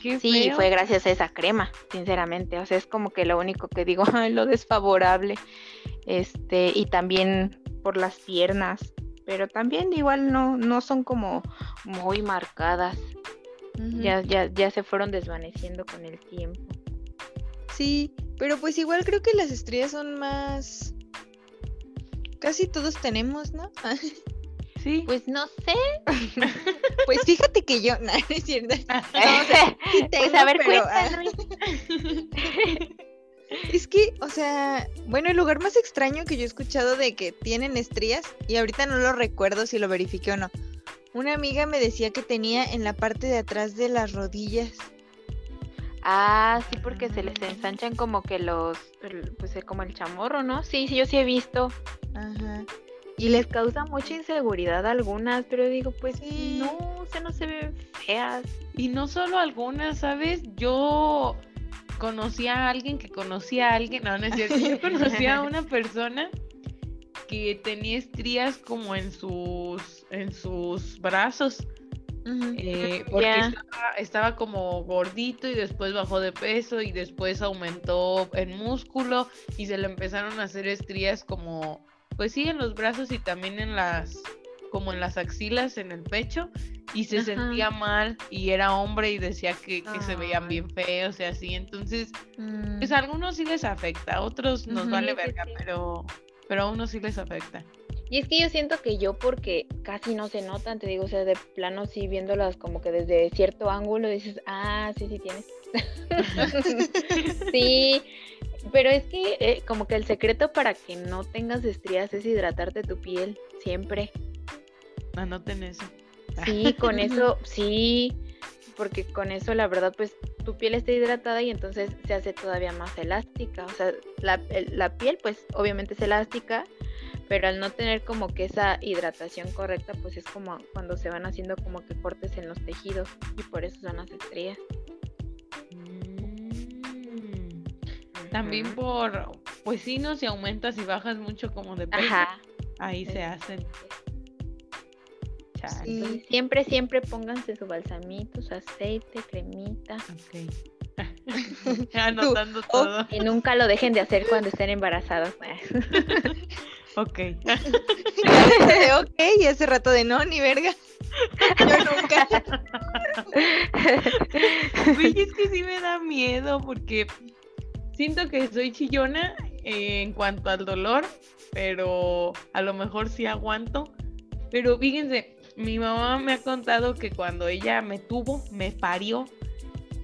Qué Sí, feo. fue gracias a esa crema, sinceramente. O sea, es como que lo único que digo, <laughs> ay, lo desfavorable. Este, y también por las piernas. Pero también igual no, no son como muy marcadas. Ya, ya, ya se fueron desvaneciendo con el tiempo. Sí, pero pues igual creo que las estrías son más... Casi todos tenemos, ¿no? <laughs> Sí. Pues no sé. <laughs> Pues fíjate que yo, <laughs> no, no es cierto. sí pues tengo, a ver, pero, ah. Es que, o sea, bueno, el lugar más extraño que yo he escuchado de que tienen estrías, y ahorita no lo recuerdo si lo verifiqué o no. Una amiga me decía que tenía en la parte de atrás de las rodillas. Ah, sí, porque se les ensanchan como que los, el- pues eh, como el chamorro, ¿no? Sí, sí, yo sí he visto. Ajá. Y les causa mucha inseguridad a algunas, pero digo, pues Sí. no, o sea, no se ven feas. Y no solo algunas, ¿sabes? Yo conocí a alguien que conocía a alguien, no, no es cierto, yo conocí a <laughs> una persona que tenía estrías como en sus, en sus brazos, eh, porque estaba, estaba como gordito y después bajó de peso y después aumentó en músculo y se le empezaron a hacer estrías como, pues sí, en los brazos y también en las, como en las axilas, en el pecho y se sentía mal y era hombre y decía que, que se veían bien feos y así, entonces Mm, pues a algunos sí les afecta, a otros nos vale sí, verga, sí. pero, pero a unos sí les afecta. Y es que yo siento que yo, porque casi no se notan, te digo, o sea, de plano sí viéndolas como que desde cierto ángulo dices, ah, sí, sí tienes. <laughs> sí, pero es que eh, como que el secreto para que no tengas estrías es hidratarte tu piel siempre. Anoten eso. Sí, con <laughs> eso, sí, porque con eso la verdad pues tu piel está hidratada y entonces se hace todavía más elástica. O sea, la, la piel pues obviamente es elástica, pero al no tener como que esa hidratación correcta pues es como cuando se van haciendo como que cortes en los tejidos y por eso son las estrías. Mm. También por, pues sí, no, si aumentas y bajas mucho como de peso, Ajá. ahí se hacen. Chale, Sí. Entonces, siempre, siempre pónganse su balsamito, su aceite, cremita. ok. <laughs> Anotando todo. Y nunca lo dejen de hacer cuando estén embarazados. <laughs> Ok. <laughs> ok, y hace rato de no, ni verga. Yo nunca. Uy, es que sí me da miedo porque siento que soy chillona eh, en cuanto al dolor, pero a lo mejor sí aguanto. Pero fíjense, mi mamá me ha contado que cuando ella me tuvo, me parió,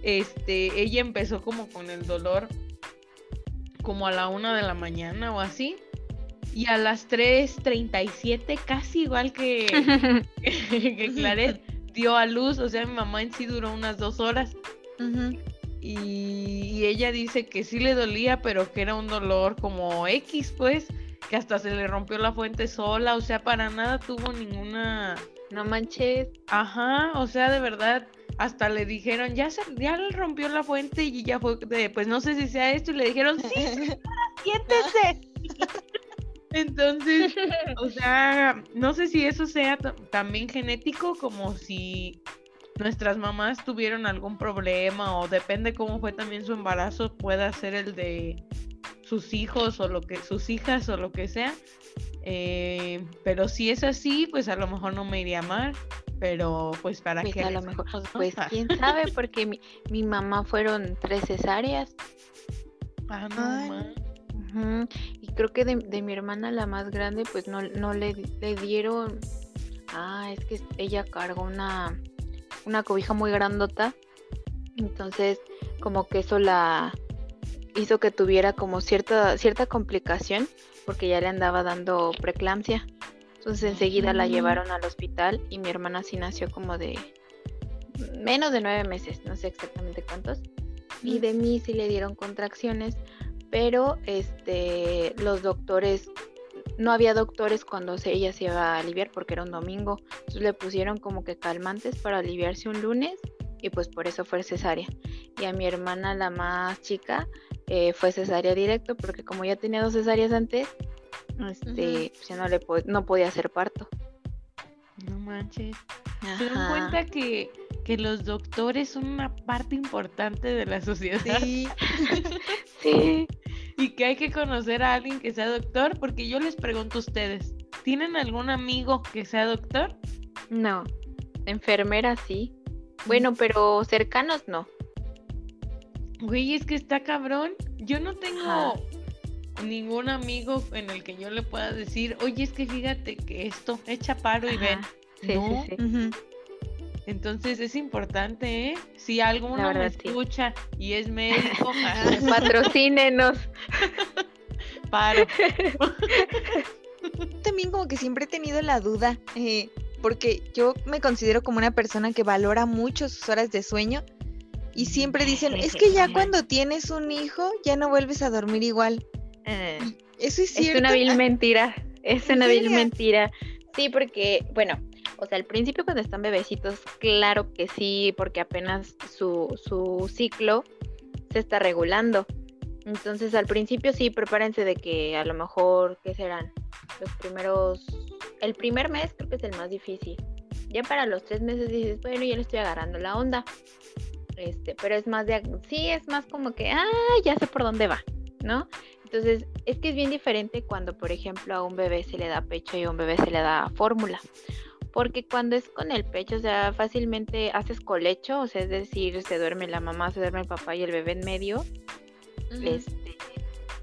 este, ella empezó como con el dolor como a la una de la mañana o así. Y a las 3.37, casi igual que, <laughs> <laughs> que Claret, dio a luz. O sea, mi mamá en sí duró unas dos horas. Y, y ella dice que sí le dolía, pero que era un dolor como X, pues, que hasta se le rompió la fuente sola, o sea, para nada tuvo ninguna... no manches. Ajá, o sea, de verdad, hasta le dijeron, ya, se, ya le rompió la fuente y ya fue de, pues no sé si sea esto, y le dijeron, sí, señora, <laughs> siéntese. Entonces, o sea, no sé si eso sea ta- también genético, como si nuestras mamás tuvieron algún problema o depende cómo fue también su embarazo, pueda ser el de sus hijos o lo que sus hijas o lo que sea. Eh, pero si es así, pues a lo mejor no me iría mal, pero pues para Pues qué a lo mejor, pues <laughs> quién sabe, porque mi, mi mamá fueron tres cesáreas. Ah, no, Y creo que de, de mi hermana la más grande, pues no, no le, le dieron. Ah, es que ella cargó una, una cobija muy grandota. Entonces, como que eso la hizo que tuviera como cierta, cierta complicación, porque ya le andaba dando preeclampsia. Entonces enseguida la Mm. llevaron al hospital y mi hermana sí nació como de menos de nueve meses, no sé exactamente cuántos. Y de mí sí le dieron contracciones, pero este los doctores no había doctores cuando ella se iba a aliviar porque era un domingo. Entonces le pusieron como que calmantes para aliviarse un lunes y pues por eso fue cesárea. Y a mi hermana, la más chica, eh, fue cesárea directo porque como ya tenía dos cesáreas antes, este, pues ya no, le po- no podía hacer parto. No manches. ¿Se dan Ajá. cuenta que, que los doctores son una parte importante de la sociedad? Sí. <laughs> Sí. Y que hay que conocer a alguien que sea doctor, porque yo les pregunto a ustedes, ¿tienen algún amigo que sea doctor? No. Enfermera sí. Bueno, pero cercanos no. Güey, es que está cabrón. Yo no tengo Ajá. ningún amigo en el que yo le pueda decir, oye, es que fíjate que esto, echa paro y ven. Ajá. Sí, No. sí, sí. Ujú. Entonces es importante, ¿eh? Si alguno me sí. escucha y es médico, <laughs> Patrocínenos. <laughs> paro. <laughs> También como que siempre he tenido la duda, eh, porque yo me considero como una persona que valora mucho sus horas de sueño y siempre dicen, es que ya cuando tienes un hijo ya no vuelves a dormir igual. Eh, Eso es Es cierto. una vil mentira. Es ¿En una vil mentira. Sí, porque, bueno, o sea, al principio cuando están bebecitos, claro que sí, porque apenas su, su ciclo se está regulando. Entonces, al principio sí, prepárense de que a lo mejor, ¿qué serán? Los primeros, el primer mes creo que es el más difícil. Ya para los tres meses dices, bueno, ya le estoy agarrando la onda. Este, pero es más de, sí, es más como que, ah, ya sé por dónde va, ¿no? Entonces, es que es bien diferente cuando, por ejemplo, a un bebé se le da pecho y a un bebé se le da fórmula. Porque cuando es con el pecho, o sea, fácilmente haces colecho, o sea, es decir, se duerme la mamá, se duerme el papá y el bebé en medio. Este,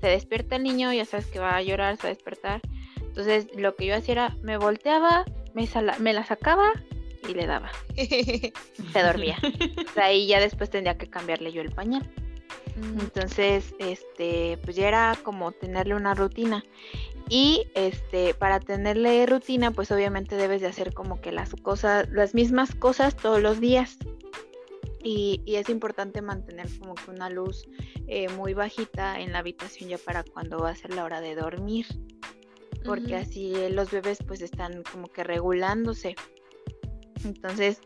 se despierta el niño, ya sabes que va a llorar, se va a despertar. Entonces, lo que yo hacía era, me volteaba, me la sacaba y le daba. <laughs> Se dormía. O sea, ahí ya después tendría que cambiarle yo el pañal. Mm, Entonces, este, pues ya era como tenerle una rutina. Y este, para tenerle rutina, pues obviamente debes de hacer como que las cosas, las mismas cosas todos los días. Y, y es importante mantener como que una luz eh, muy bajita en la habitación ya para cuando va a ser la hora de dormir. Porque así los bebés pues están como que regulándose. Entonces,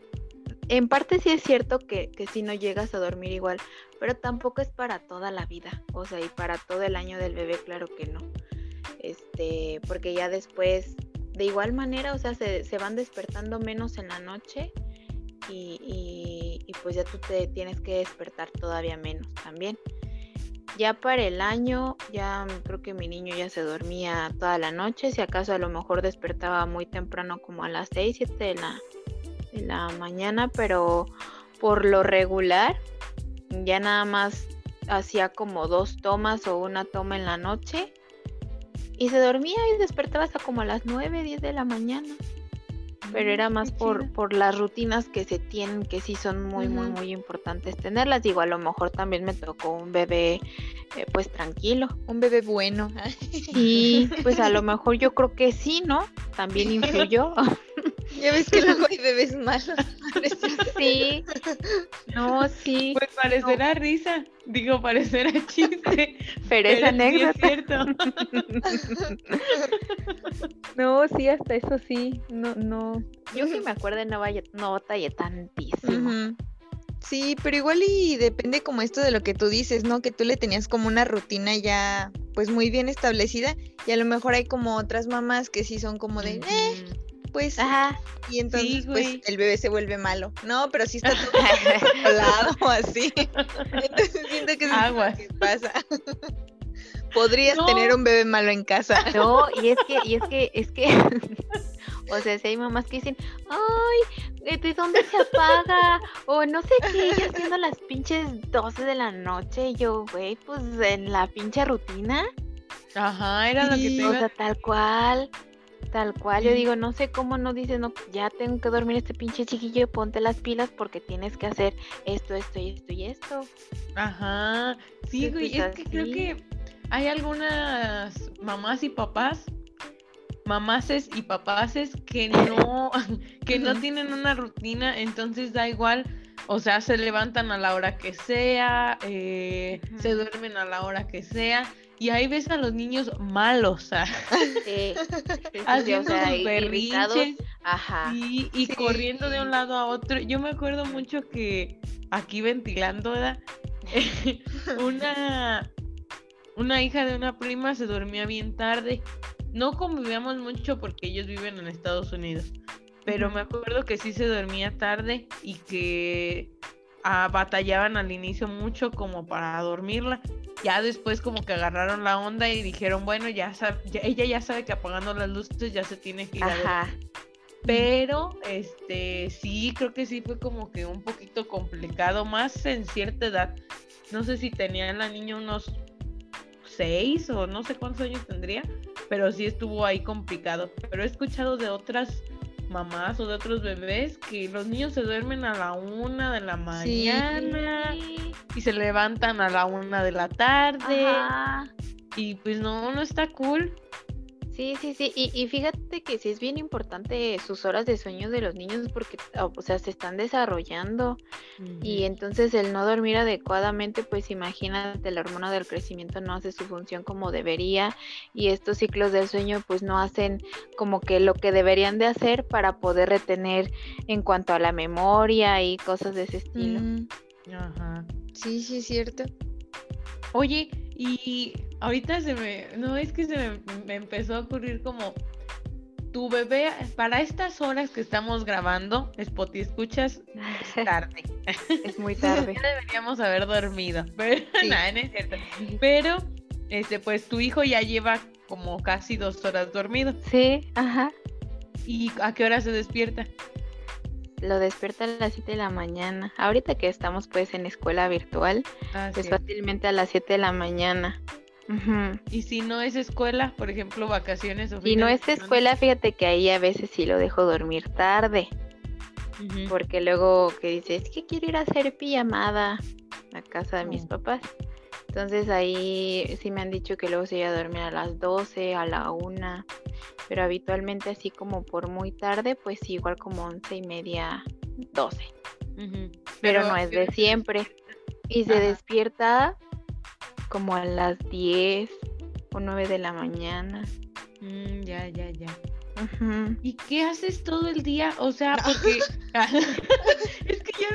en parte sí es cierto que, que si no llegas a dormir igual, pero tampoco es para toda la vida, o sea, y para todo el año del bebé, claro que no. Este, porque ya después, de igual manera, o sea, se, se van despertando menos en la noche y, y- y pues ya tú te tienes que despertar todavía menos también. Ya para el año, ya creo que mi niño ya se dormía toda la noche, si acaso a lo mejor despertaba muy temprano como a las 6, 7 de la, de la mañana, pero por lo regular ya nada más hacía como dos tomas o una toma en la noche y se dormía y despertaba hasta como a las 9, 10 de la mañana. Pero era Mm, más por, por las rutinas que se tienen, que sí son muy, muy, muy importantes tenerlas. Digo, a lo mejor también me tocó un bebé eh, pues tranquilo. Un bebé bueno. Y pues a lo <laughs> mejor yo creo que sí, ¿no? También <laughs> influyó. <laughs> ya ves que luego hay bebés malos. sí. No, sí. Pues parecerá risa, digo, parecerá <laughs> chiste. Pero es sí anécdota. cierto. <laughs> No, sí, hasta eso sí. No, no. Yo que me acuerdo no, vaya, no batallé tantísimo. Sí, pero igual y depende como esto de lo que tú dices, ¿no? Que tú le tenías como una rutina ya pues muy bien establecida y a lo mejor hay como otras mamás que sí son como de, eh. Pues, Ajá. y entonces pues el bebé se vuelve malo. No, pero sí está todo <laughs> controlado o así. Entonces siento que eso es lo que pasa. Podrías No. tener un bebé malo en casa. No, y es que, y es que, es que, <laughs> o sea, si hay mamás que dicen, ay, ¿de dónde se apaga? O no sé qué, ya siendo las pinches 12 de la noche, y yo, güey, pues en la pinche rutina, Ajá, era lo que te Sí. o iba sea, tal cual, tal cual, yo digo, no sé cómo no dices, no, ya tengo que dormir este pinche chiquillo, ponte las pilas porque tienes que hacer esto, esto y esto y esto. Ajá, sí, güey, pues es que creo que hay algunas mamás y papás, mamases y papaces que no, <laughs> que no tienen una rutina, entonces da igual, o sea, se levantan a la hora que sea, eh, se duermen a la hora que sea, y ahí ves a los niños malos, sea, Sí, sí, <laughs> sí, sí, o haciendo sea, sus irritados, berrinches. ajá. Y, y Sí. corriendo de un lado a otro. Yo me acuerdo mucho que aquí ventilando, ¿verdad? <laughs> una, una hija de una prima se dormía bien tarde. No convivíamos mucho porque ellos viven en Estados Unidos. Pero me acuerdo que sí se dormía tarde y que ah, batallaban al inicio mucho como para dormirla. Ya después como que agarraron la onda y dijeron, bueno, ya, sab- ya- ella ya sabe que apagando las luces ya se tiene que ir a. Pero, este, sí, creo que sí fue como que un poquito complicado, más en cierta edad. No sé si tenía la niña unos seis o no sé cuántos años tendría, pero sí estuvo ahí complicado. Pero he escuchado de otras mamás o de otros bebés que los niños se duermen a la una de la mañana y se levantan a la una de la tarde. Y pues no, no está cool. Sí, sí, sí. Y, y, fíjate que sí es bien importante sus horas de sueño de los niños porque, o sea, se están desarrollando. Y entonces el no dormir adecuadamente, pues imagínate, la hormona del crecimiento no hace su función como debería. Y estos ciclos del sueño, pues no hacen como que lo que deberían de hacer para poder retener en cuanto a la memoria y cosas de ese estilo. Ajá. Sí, sí, es cierto. Oye, y ahorita se me, no es que se me, empezó a ocurrir como tu bebé para estas horas que estamos grabando, Spotty, escuchas <laughs> tarde. Es muy tarde. ya deberíamos haber dormido, <laughs> pero nada, no es cierto. Pero, este, pues tu hijo ya lleva como casi dos horas dormido. Sí, ajá. ¿Y a qué hora se despierta? Lo despierta a las 7 de la mañana. Ahorita que estamos pues en escuela virtual, ah, pues fácilmente a las 7 de la mañana. Y si no es escuela, por ejemplo, vacaciones o Si no es escuela, fíjate que ahí a veces sí lo dejo dormir tarde. Porque luego que dice, es que quiero ir a hacer pijamada a casa de mis oh. papás. Entonces ahí sí me han dicho que luego se iba a dormir a las 12, a la 1 pero habitualmente así como por muy tarde, pues igual como once y media, doce. pero, no es de siempre. Y se despierta como a las diez o nueve de la mañana. Mm, ya, ya, ya. ¿Y qué haces todo el día? O sea, porque... <laughs> <laughs> es que yo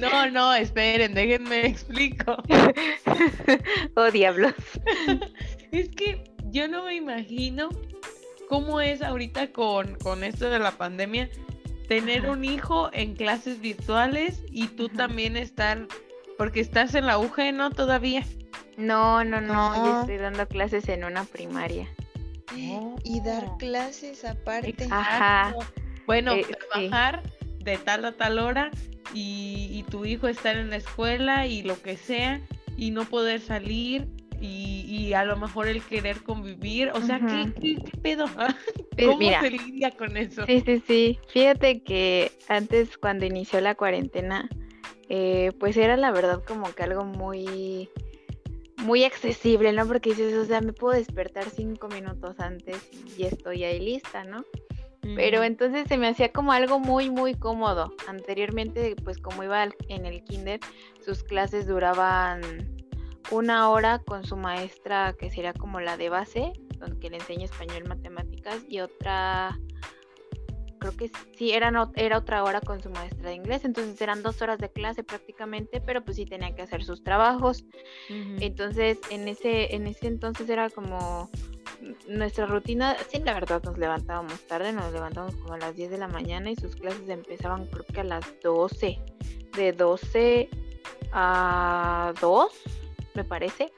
no... <laughs> no, no, esperen, déjenme explico. oh, diablos. Es que yo no me imagino cómo es ahorita con, con esto de la pandemia tener un hijo en clases virtuales y tú también estar, porque estás en la UG, ¿no? Todavía. No, no, no, yo estoy dando clases en una primaria. Y dar oh. clases aparte. Ajá. Bueno, eh, trabajar de tal a tal hora y, y tu hijo estar en la escuela y lo que sea y no poder salir y, a lo mejor el querer convivir, o sea, ¿qué, pedo? Pues <laughs> ¿Cómo se lidia con eso? Sí, sí, sí. Fíjate que antes cuando inició la cuarentena, eh, pues era la verdad como que algo muy muy accesible, ¿no? Porque dices, o sea, me puedo despertar cinco minutos antes y estoy ahí lista, ¿no? Pero entonces se me hacía como algo muy, muy cómodo. Anteriormente, pues como iba en el kinder, sus clases duraban una hora con su maestra que sería como la de base, donde le enseña español, matemáticas, y otra, creo que sí, era, era otra hora con su maestra de inglés, entonces eran dos horas de clase prácticamente, pero pues sí tenía que hacer sus trabajos. Entonces, en ese, en ese entonces era como nuestra rutina, sí, la verdad nos levantábamos tarde, nos levantábamos como a las 10 de la mañana y sus clases empezaban creo que a las 12, de 12 a 2 me parece.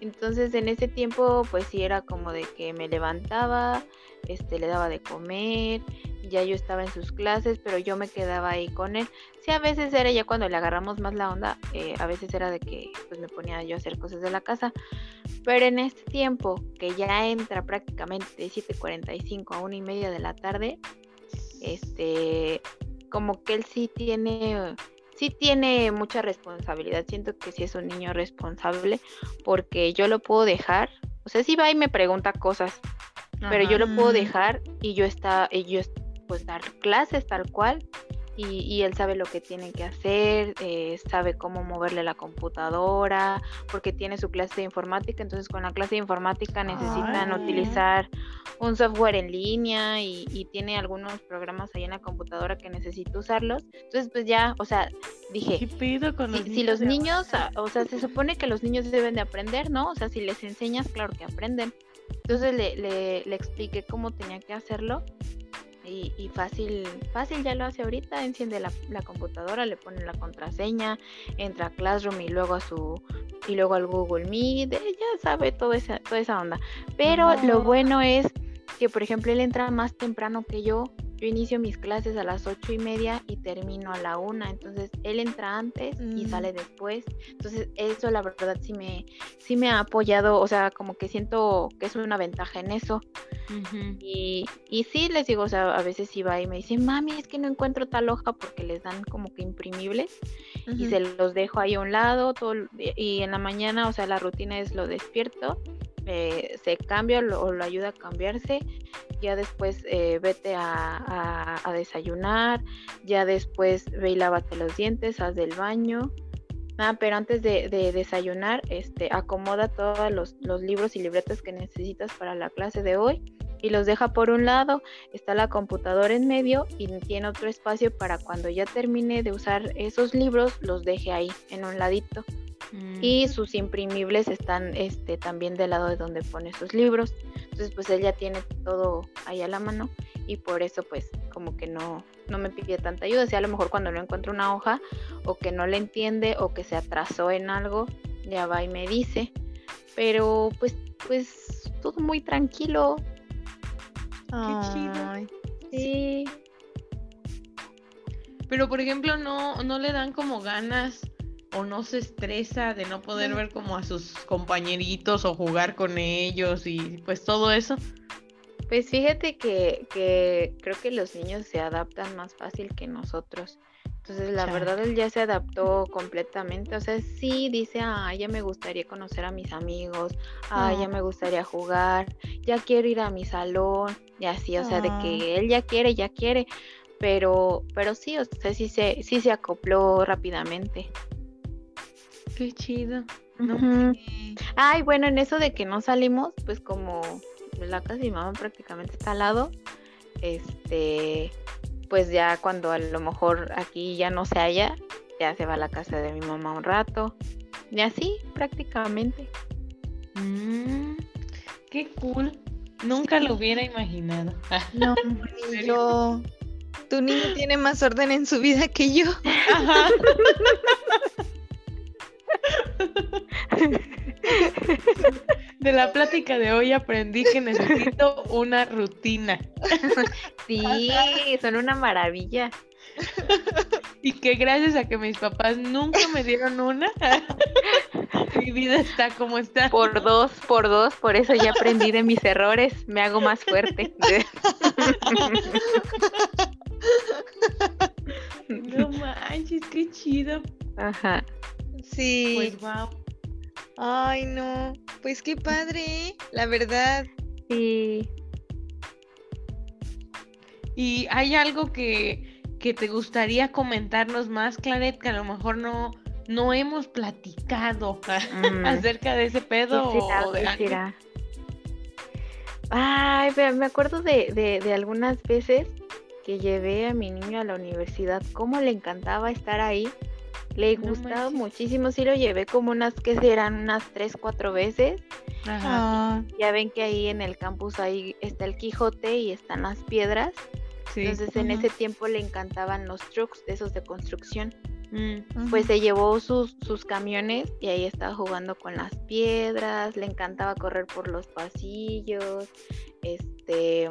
Entonces en ese tiempo pues sí era como de que me levantaba, este le daba de comer, ya yo estaba en sus clases, pero yo me quedaba ahí con él. Sí, a veces era ya cuando le agarramos más la onda, eh, a veces era de que pues me ponía yo a hacer cosas de la casa, pero en este tiempo que ya entra prácticamente de 7.45 a una y media de la tarde, este, como que él sí tiene sí tiene mucha responsabilidad. Siento que sí es un niño responsable porque yo lo puedo dejar. O sea, sí va y me pregunta cosas, pero yo lo puedo dejar y yo está, y yo pues dar clases tal cual y, él sabe lo que tiene que hacer, eh, sabe cómo moverle la computadora, porque tiene su clase de informática, entonces con la clase de informática necesitan utilizar un software en línea y, tiene algunos programas ahí en la computadora que necesita usarlos. Entonces pues ya, o sea, dije, si, los niños, ah, o sea, se supone que los niños deben de aprender, ¿no? O sea, si les enseñas, claro que aprenden. Entonces le, le, le expliqué cómo tenía que hacerlo y, fácil, fácil ya lo hace ahorita, enciende la, computadora, le pone la contraseña, entra a Classroom y luego a su y luego al Google Meet, ya sabe toda esa, toda esa onda. Pero lo bueno es que, por ejemplo, él entra más temprano que yo. Yo inicio mis clases a las ocho y media y termino a la una. Entonces, él entra antes y Mm. sale después. Entonces, eso la verdad sí me, sí me ha apoyado. O sea, como que siento que es una ventaja en eso. Y, y sí, les digo, o sea, a veces va y me dicen, mami, es que no encuentro tal hoja porque les dan como que imprimibles y se los dejo ahí a un lado todo, y en la mañana, o sea, la rutina es lo despierto, eh, se cambia lo- o lo ayuda a cambiarse, ya después eh, vete a, desayunar, ya después ve y lávate los dientes, haz del baño. Ah, pero antes de, de desayunar, este, acomoda todos los libros y libretas que necesitas para la clase de hoy y los deja por un lado. Está la computadora en medio y tiene otro espacio para cuando ya termine de usar esos libros, los deje ahí en un ladito. Mm. Y sus imprimibles están este, también del lado de donde pone sus libros. Entonces, pues él ya tiene todo ahí a la mano y por eso, pues, como que no, no me pide tanta ayuda. Si a lo mejor cuando no encuentra una hoja o que no le entiende o que se atrasó en algo, ya va y me dice. Pero, pues, pues, todo muy tranquilo. chido. Ay, Sí. Pero por ejemplo, no, no le dan como ganas o no se estresa de no poder ver como a sus compañeritos o jugar con ellos y pues todo eso. Pues fíjate que, que creo que los niños se adaptan más fácil que nosotros. Entonces, la Chale. verdad, él ya se adaptó completamente. O sea, sí dice, ah, ya me gustaría conocer a mis amigos, ah, ya Ah. me gustaría jugar, ya quiero ir a mi salón, y así, o sea, de Ah. que él ya quiere, ya quiere. Pero, pero sí, o sea, sí se, sí se acopló rápidamente. Qué chido. No, sí. Ay, bueno, en eso de que no salimos, pues como la casa de mi mamá prácticamente está al lado, este, pues ya cuando a lo mejor aquí ya no se halla, ya se va a la casa de mi mamá un rato. Y así, prácticamente. Mm, qué cool. Nunca lo hubiera imaginado. <laughs> No, yo. Tu niño tiene más orden en su vida que yo. Ajá. <laughs> De la plática de hoy aprendí que necesito una rutina Sí, son una maravilla. y que gracias a que mis papás nunca me dieron una, <laughs> mi vida está como está. Por dos, por dos, por eso ya aprendí de mis errores, me hago más fuerte. <laughs> No manches, qué chido. Ajá. Sí. Pues wow. Ay, no. Pues qué padre, ¿eh? la verdad. Sí. ¿Y hay algo que, que te gustaría comentarnos más, Claret, que a lo mejor no, no hemos platicado <laughs> Mm. acerca de ese pedo ¿Qué será? o de será? Ay, me me acuerdo de, de- de algunas veces que llevé a mi niño a la universidad, cómo le encantaba estar ahí. Le gustaba muchísimo, sí lo llevé como unas, que serán unas tres, cuatro veces. Ajá. Ah, Ya ven que ahí en el campus ahí está el Quijote y están las piedras. Sí. Entonces en ese tiempo le encantaban los trucks, de esos de construcción. Mm, Pues se llevó sus, sus camiones y ahí estaba jugando con las piedras, le encantaba correr por los pasillos, este,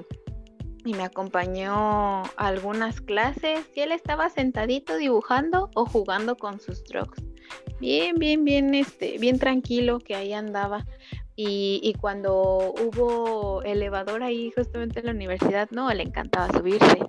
y me acompañó a algunas clases y él estaba sentadito dibujando o jugando con sus trucks. Bien, bien, bien, este, bien tranquilo que ahí andaba. Y, y cuando hubo elevador ahí justamente en la universidad, no, le encantaba subirse.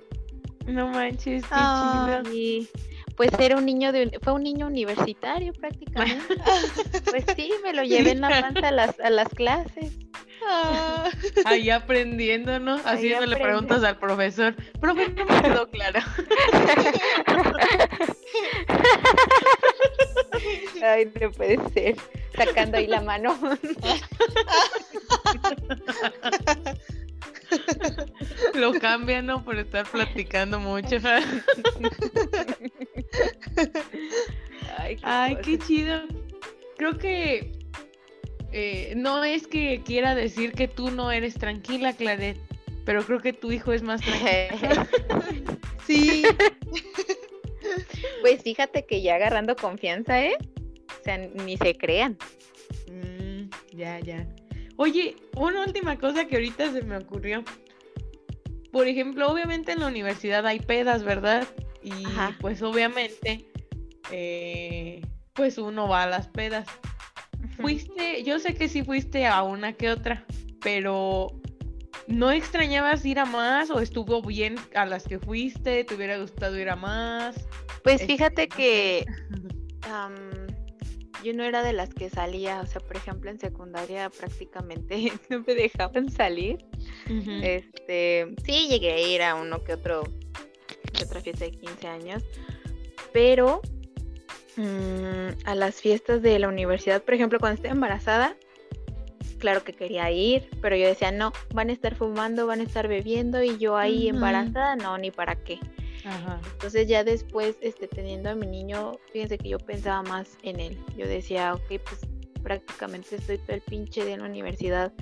no manches, qué chido. Y pues era un niño de, fue un niño universitario prácticamente. <laughs> Pues sí, me lo llevé en la panza a las, a las clases. Ah. <laughs> Ahí aprendiendo, ¿no? Haciéndole preguntas al profesor. Profe, no me quedó claro. <laughs> Ay, no puede ser. Sacando ahí la mano. <laughs> Lo cambian, ¿no? Por estar platicando mucho. Ay, qué Ay, qué cosas. chido. Creo que eh, no es que quiera decir que tú no eres tranquila, Claret, pero creo que tu hijo es más tranquilo. <laughs> Sí, <laughs> Pues fíjate que ya agarrando confianza, ¿eh? sea, ni se crean. Mm, ya, ya. Oye, una última cosa que ahorita se me ocurrió. Por ejemplo, obviamente en la universidad hay pedas, ¿verdad? Y pues obviamente, eh, pues uno va a las pedas. Fuiste, yo sé que sí fuiste a una que otra, pero ¿no extrañabas ir a más o estuvo bien a las que fuiste? ¿Te hubiera gustado ir a más? Pues fíjate que <laughs> yo no era de las que salía, o sea, por ejemplo, en secundaria prácticamente <laughs> no me dejaban salir. Este, sí llegué a ir a uno que otro, que otra fiesta de 15 años, pero mm, a las fiestas de la universidad, por ejemplo, cuando estoy embarazada, claro que quería ir, pero yo decía, no, van a estar fumando, van a estar bebiendo y yo ahí embarazada, no, ni para qué. Entonces ya después, este, teniendo a mi niño, fíjense que yo pensaba más en él. Yo decía, ok, pues prácticamente estoy todo el pinche de la universidad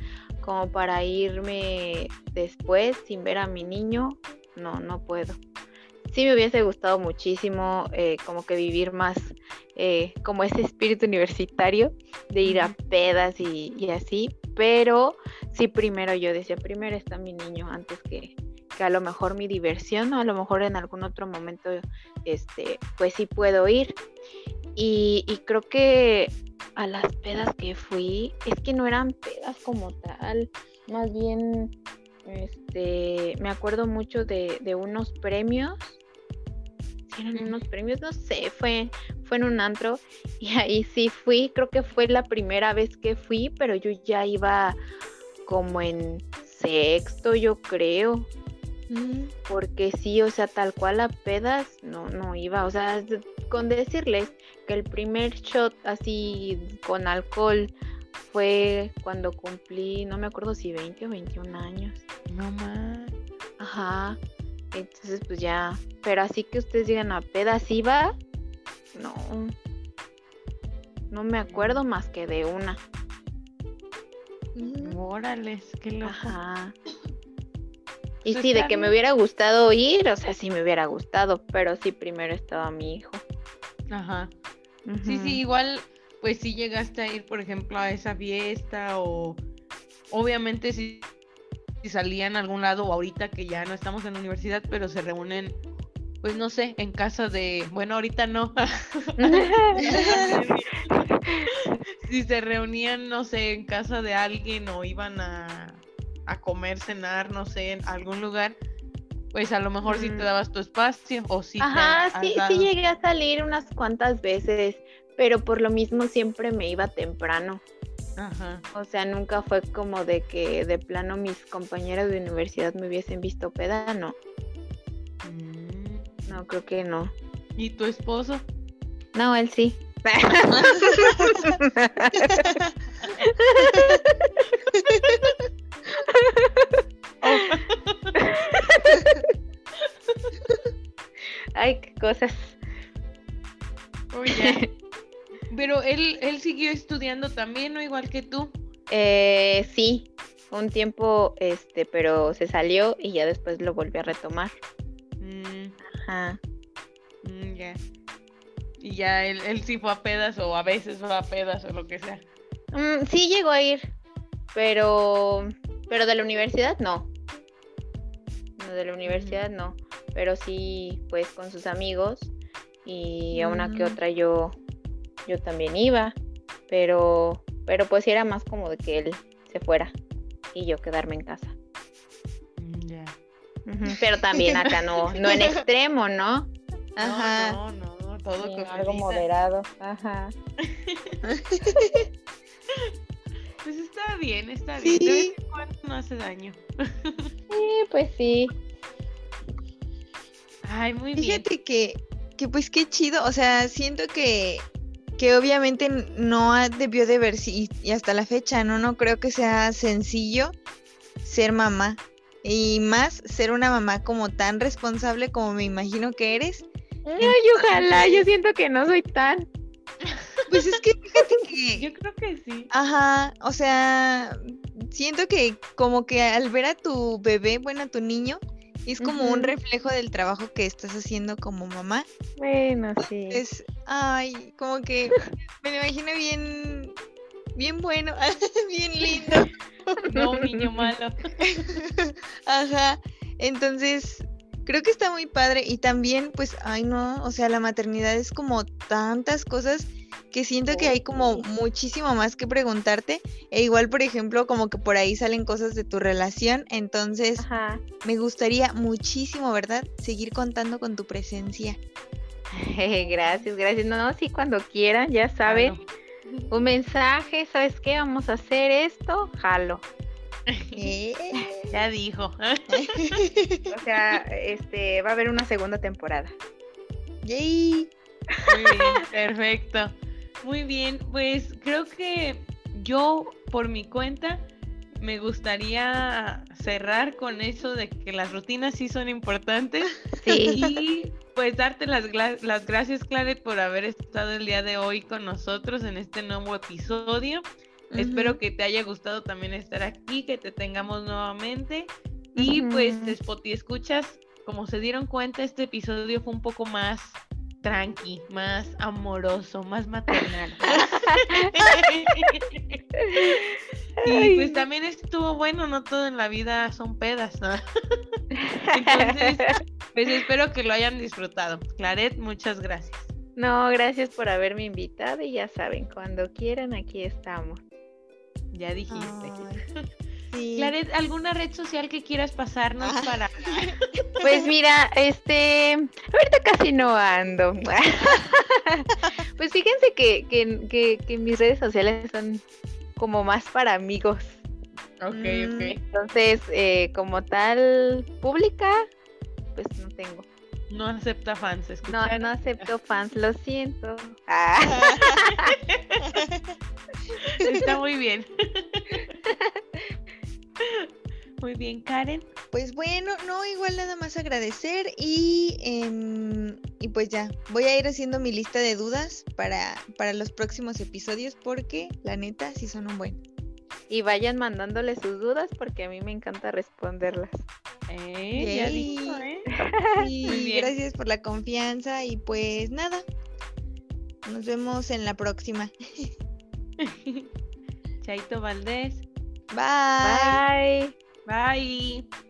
como para irme después sin ver a mi niño. No, no puedo. Sí me hubiese gustado muchísimo eh, como que vivir más eh, como ese espíritu universitario de ir a pedas y, y así, pero sí primero yo decía, primero está mi niño antes que, que a lo mejor mi diversión o a lo mejor en algún otro momento este pues sí puedo ir y, creo que a las pedas que fui es que no eran pedas como tal más bien este me acuerdo mucho de, de unos premios eran unos premios, no sé, fue, fue en un antro y ahí sí fui, creo que fue la primera vez que fui, pero yo ya iba como en sexto, yo creo, porque sí, o sea, tal cual a pedas no, no iba, o sea, con decirles que el primer shot así con alcohol fue cuando cumplí, no me acuerdo si 20 o 21 años. No más. Ajá. Entonces, pues ya, pero así que ustedes digan a pedas iba, no. No me acuerdo más que de una. Órale, qué loco. Ajá. Y sí, de que me hubiera gustado ir, o sea, sí me hubiera gustado, pero sí primero estaba mi hijo. Ajá. Sí, sí, igual, pues sí llegaste a ir, por ejemplo, a esa fiesta o obviamente si, si salían a algún lado o ahorita que ya no estamos en la universidad, pero se reúnen, pues no sé, en casa de, bueno, ahorita no. <laughs> si se reunían, no sé, en casa de alguien o iban a a comer, cenar, no sé, en algún lugar, pues a lo mejor sí te dabas tu espacio o sí. Ajá, sí, sí llegué a salir unas cuantas veces, pero por lo mismo siempre me iba temprano. Ajá. O sea, nunca fue como de que de plano mis compañeros de universidad me hubiesen visto peda, no. Mm. No, creo que no. ¿Y tu esposo? No, él sí. <laughs> Ay, qué cosas. Oye. Pero él, él siguió estudiando también, ¿no? Igual que tú. Eh, sí, un tiempo, este, pero se salió y ya después lo volví a retomar. Mm. Ajá. Mm, ya. Y ya él, él sí fue a pedas o a veces fue a pedas o lo que sea. Mm, sí llegó a ir, pero pero de la universidad no. No, de la universidad no. Pero sí, pues con sus amigos. Y a una que otra yo, yo también iba. Pero, pero pues era más como de que él se fuera y yo quedarme en casa. Mm, pero también acá no, <laughs> no en extremo, ¿no? Ajá. No, no, no todo con algo moderado. Ajá. <laughs> Pues está bien, está bien. De no hace daño. <laughs> Sí, pues sí. Ay, muy bien. Fíjate que, que pues qué chido, o sea, siento que, que obviamente no debió de ver y, y hasta la fecha, ¿no? No creo que sea sencillo ser mamá. Y más ser una mamá como tan responsable como me imagino que eres. Ay, ojalá, yo siento que no soy tan. Pues es que fíjate <laughs> que. Yo creo que sí. Ajá, o sea, siento que como que al ver a tu bebé, bueno, a tu niño, es como un reflejo del trabajo que estás haciendo como mamá. Bueno, sí. Es, Ay, como que me lo imagino bien, bien bueno, <laughs> bien lindo. No, un niño malo. <laughs> Ajá. Entonces, creo que está muy padre. Y también, pues, ay no, o sea, la maternidad es como tantas cosas que siento que hay como muchísimo más que preguntarte. E igual, por ejemplo, como que por ahí salen cosas de tu relación. Entonces, Ajá. me gustaría muchísimo, ¿verdad? Seguir contando con tu presencia. <laughs> Gracias, gracias. No, no, sí, cuando quieran, ya saben. Claro. Un mensaje, ¿sabes qué? Vamos a hacer esto, jalo. <laughs> Eh. Ya dijo. <laughs> O sea, este, va a haber una segunda temporada. Yay. Muy bien, <laughs> perfecto. Muy bien, pues creo que yo por mi cuenta me gustaría cerrar con eso de que las rutinas sí son importantes Sí. y pues darte las, las gracias, Claret, por haber estado el día de hoy con nosotros en este nuevo episodio. Espero que te haya gustado también estar aquí, que te tengamos nuevamente. Y pues. Spotty, escuchas, como se dieron cuenta, este episodio fue un poco más tranqui, más amoroso, más maternal. <laughs> y pues también estuvo bueno, no todo en la vida son pedas, ¿no? <laughs> Entonces, pues espero que lo hayan disfrutado. Claret, muchas gracias. No, gracias por haberme invitado y ya saben, cuando quieran aquí estamos. Ya dijiste. Ay, <laughs> sí. Claret, ¿alguna red social que quieras pasarnos Ah. para <laughs> Pues mira, este, ahorita casi no ando. <laughs> Pues fíjense que, que, que, que mis redes sociales son como más para amigos. Ok, ok. Entonces, eh, como tal, pública, pues no tengo. No acepta fans, No, ¿escucharon? no acepto fans, lo siento. Ah, <laughs> Está muy bien. <laughs> Muy bien, Karen. Pues bueno, no, igual nada más agradecer y, em, y pues ya, voy a ir haciendo mi lista de dudas para, para los próximos episodios porque la neta sí son un buen. y vayan mandándole sus dudas porque a mí me encanta responderlas. Eh, ya dijo, ¿eh? Sí, <laughs> Muy bien. gracias por la confianza y pues nada, nos vemos en la próxima. <laughs> Chaito Valdés. Bye. Bye. Bye.